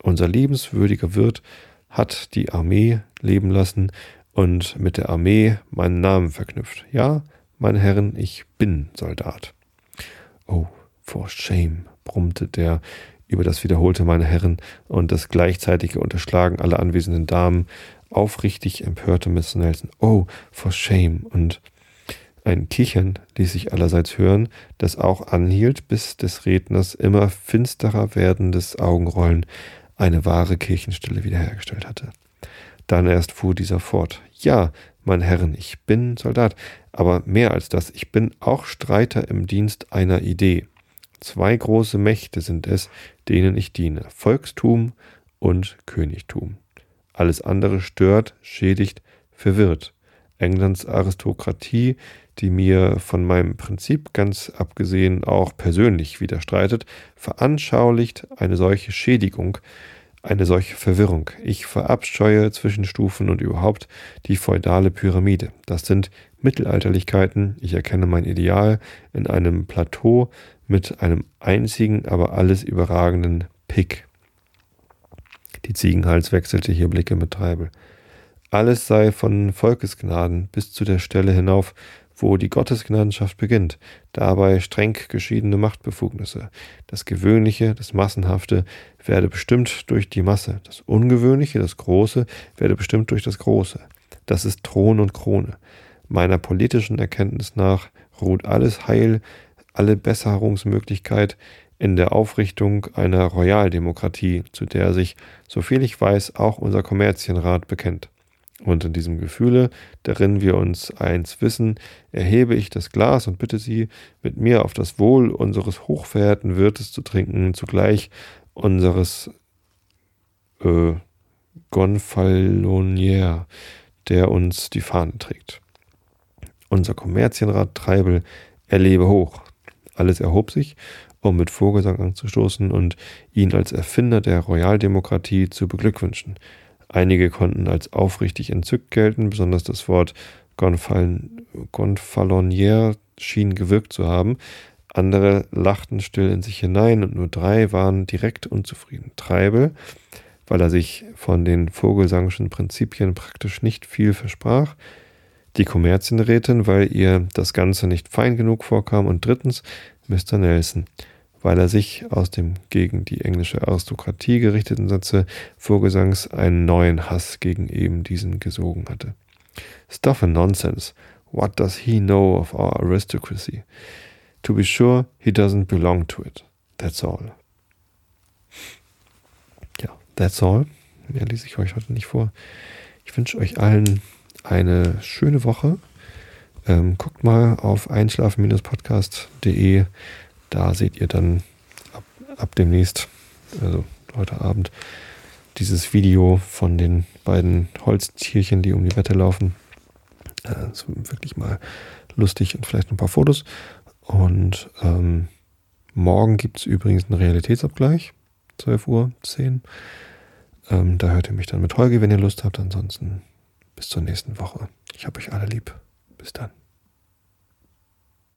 unser liebenswürdiger Wirt hat die Armee leben lassen und mit der Armee meinen Namen verknüpft. Ja, meine Herren, ich bin Soldat. Oh, for shame, brummte der über das wiederholte meine Herren und das gleichzeitige Unterschlagen aller anwesenden Damen aufrichtig empörte Miss Nelson. Oh, for shame. Und ein Kichern ließ sich allerseits hören, das auch anhielt, bis des Redners immer finsterer werdendes Augenrollen eine wahre Kirchenstille wiederhergestellt hatte. Dann erst fuhr dieser fort. Ja, mein Herren, ich bin Soldat, aber mehr als das, ich bin auch Streiter im Dienst einer Idee. Zwei große Mächte sind es, denen ich diene. Volkstum und Königtum. Alles andere stört, schädigt, verwirrt. Englands Aristokratie, die mir von meinem Prinzip ganz abgesehen auch persönlich widerstreitet, veranschaulicht eine solche Schädigung, eine solche Verwirrung. Ich verabscheue Zwischenstufen und überhaupt die feudale Pyramide. Das sind Mittelalterlichkeiten. Ich erkenne mein Ideal in einem Plateau mit einem einzigen, aber alles überragenden Pick. Die Ziegenhals wechselte hier Blicke mit Treibel. Alles sei von Volkesgnaden bis zu der Stelle hinauf, wo die Gottesgnadenschaft beginnt, dabei streng geschiedene Machtbefugnisse. Das Gewöhnliche, das Massenhafte werde bestimmt durch die Masse, das Ungewöhnliche, das Große werde bestimmt durch das Große. Das ist Thron und Krone. Meiner politischen Erkenntnis nach ruht alles Heil, alle Besserungsmöglichkeit in der Aufrichtung einer Royaldemokratie, zu der sich, soviel ich weiß, auch unser Kommerzienrat bekennt. Und in diesem Gefühle, darin wir uns eins wissen, erhebe ich das Glas und bitte Sie, mit mir auf das Wohl unseres hochverehrten Wirtes zu trinken, zugleich unseres äh, Gonfalonier, der uns die Fahnen trägt. Unser Kommerzienrat Treibel erlebe hoch. Alles erhob sich, um mit Vogelsang anzustoßen und ihn als Erfinder der Royaldemokratie zu beglückwünschen. Einige konnten als aufrichtig entzückt gelten, besonders das Wort Gonfalonier schien gewirkt zu haben. Andere lachten still in sich hinein und nur drei waren direkt unzufrieden. Treibel, weil er sich von den Vogelsangschen Prinzipien praktisch nicht viel versprach. Die Kommerzienrätin, weil ihr das Ganze nicht fein genug vorkam. Und drittens Mr. Nelson, weil er sich aus dem gegen die englische Aristokratie gerichteten Sätze Vorgesangs einen neuen Hass gegen eben diesen gesogen hatte. Stuff and nonsense. What does he know of our aristocracy? To be sure, he doesn't belong to it. That's all. Ja, that's all. Mehr lese ich euch heute nicht vor. Ich wünsche euch allen eine schöne Woche. Ähm, guckt mal auf einschlafen-podcast.de. Da seht ihr dann ab, ab demnächst, also heute Abend, dieses Video von den beiden Holztierchen, die um die Wette laufen. Ist wirklich mal lustig und vielleicht ein paar Fotos. Und ähm, morgen gibt es übrigens einen Realitätsabgleich, 12 Uhr, 10. Ähm, da hört ihr mich dann mit Holger, wenn ihr Lust habt. Ansonsten bis zur nächsten Woche. Ich habe euch alle lieb. Bis dann.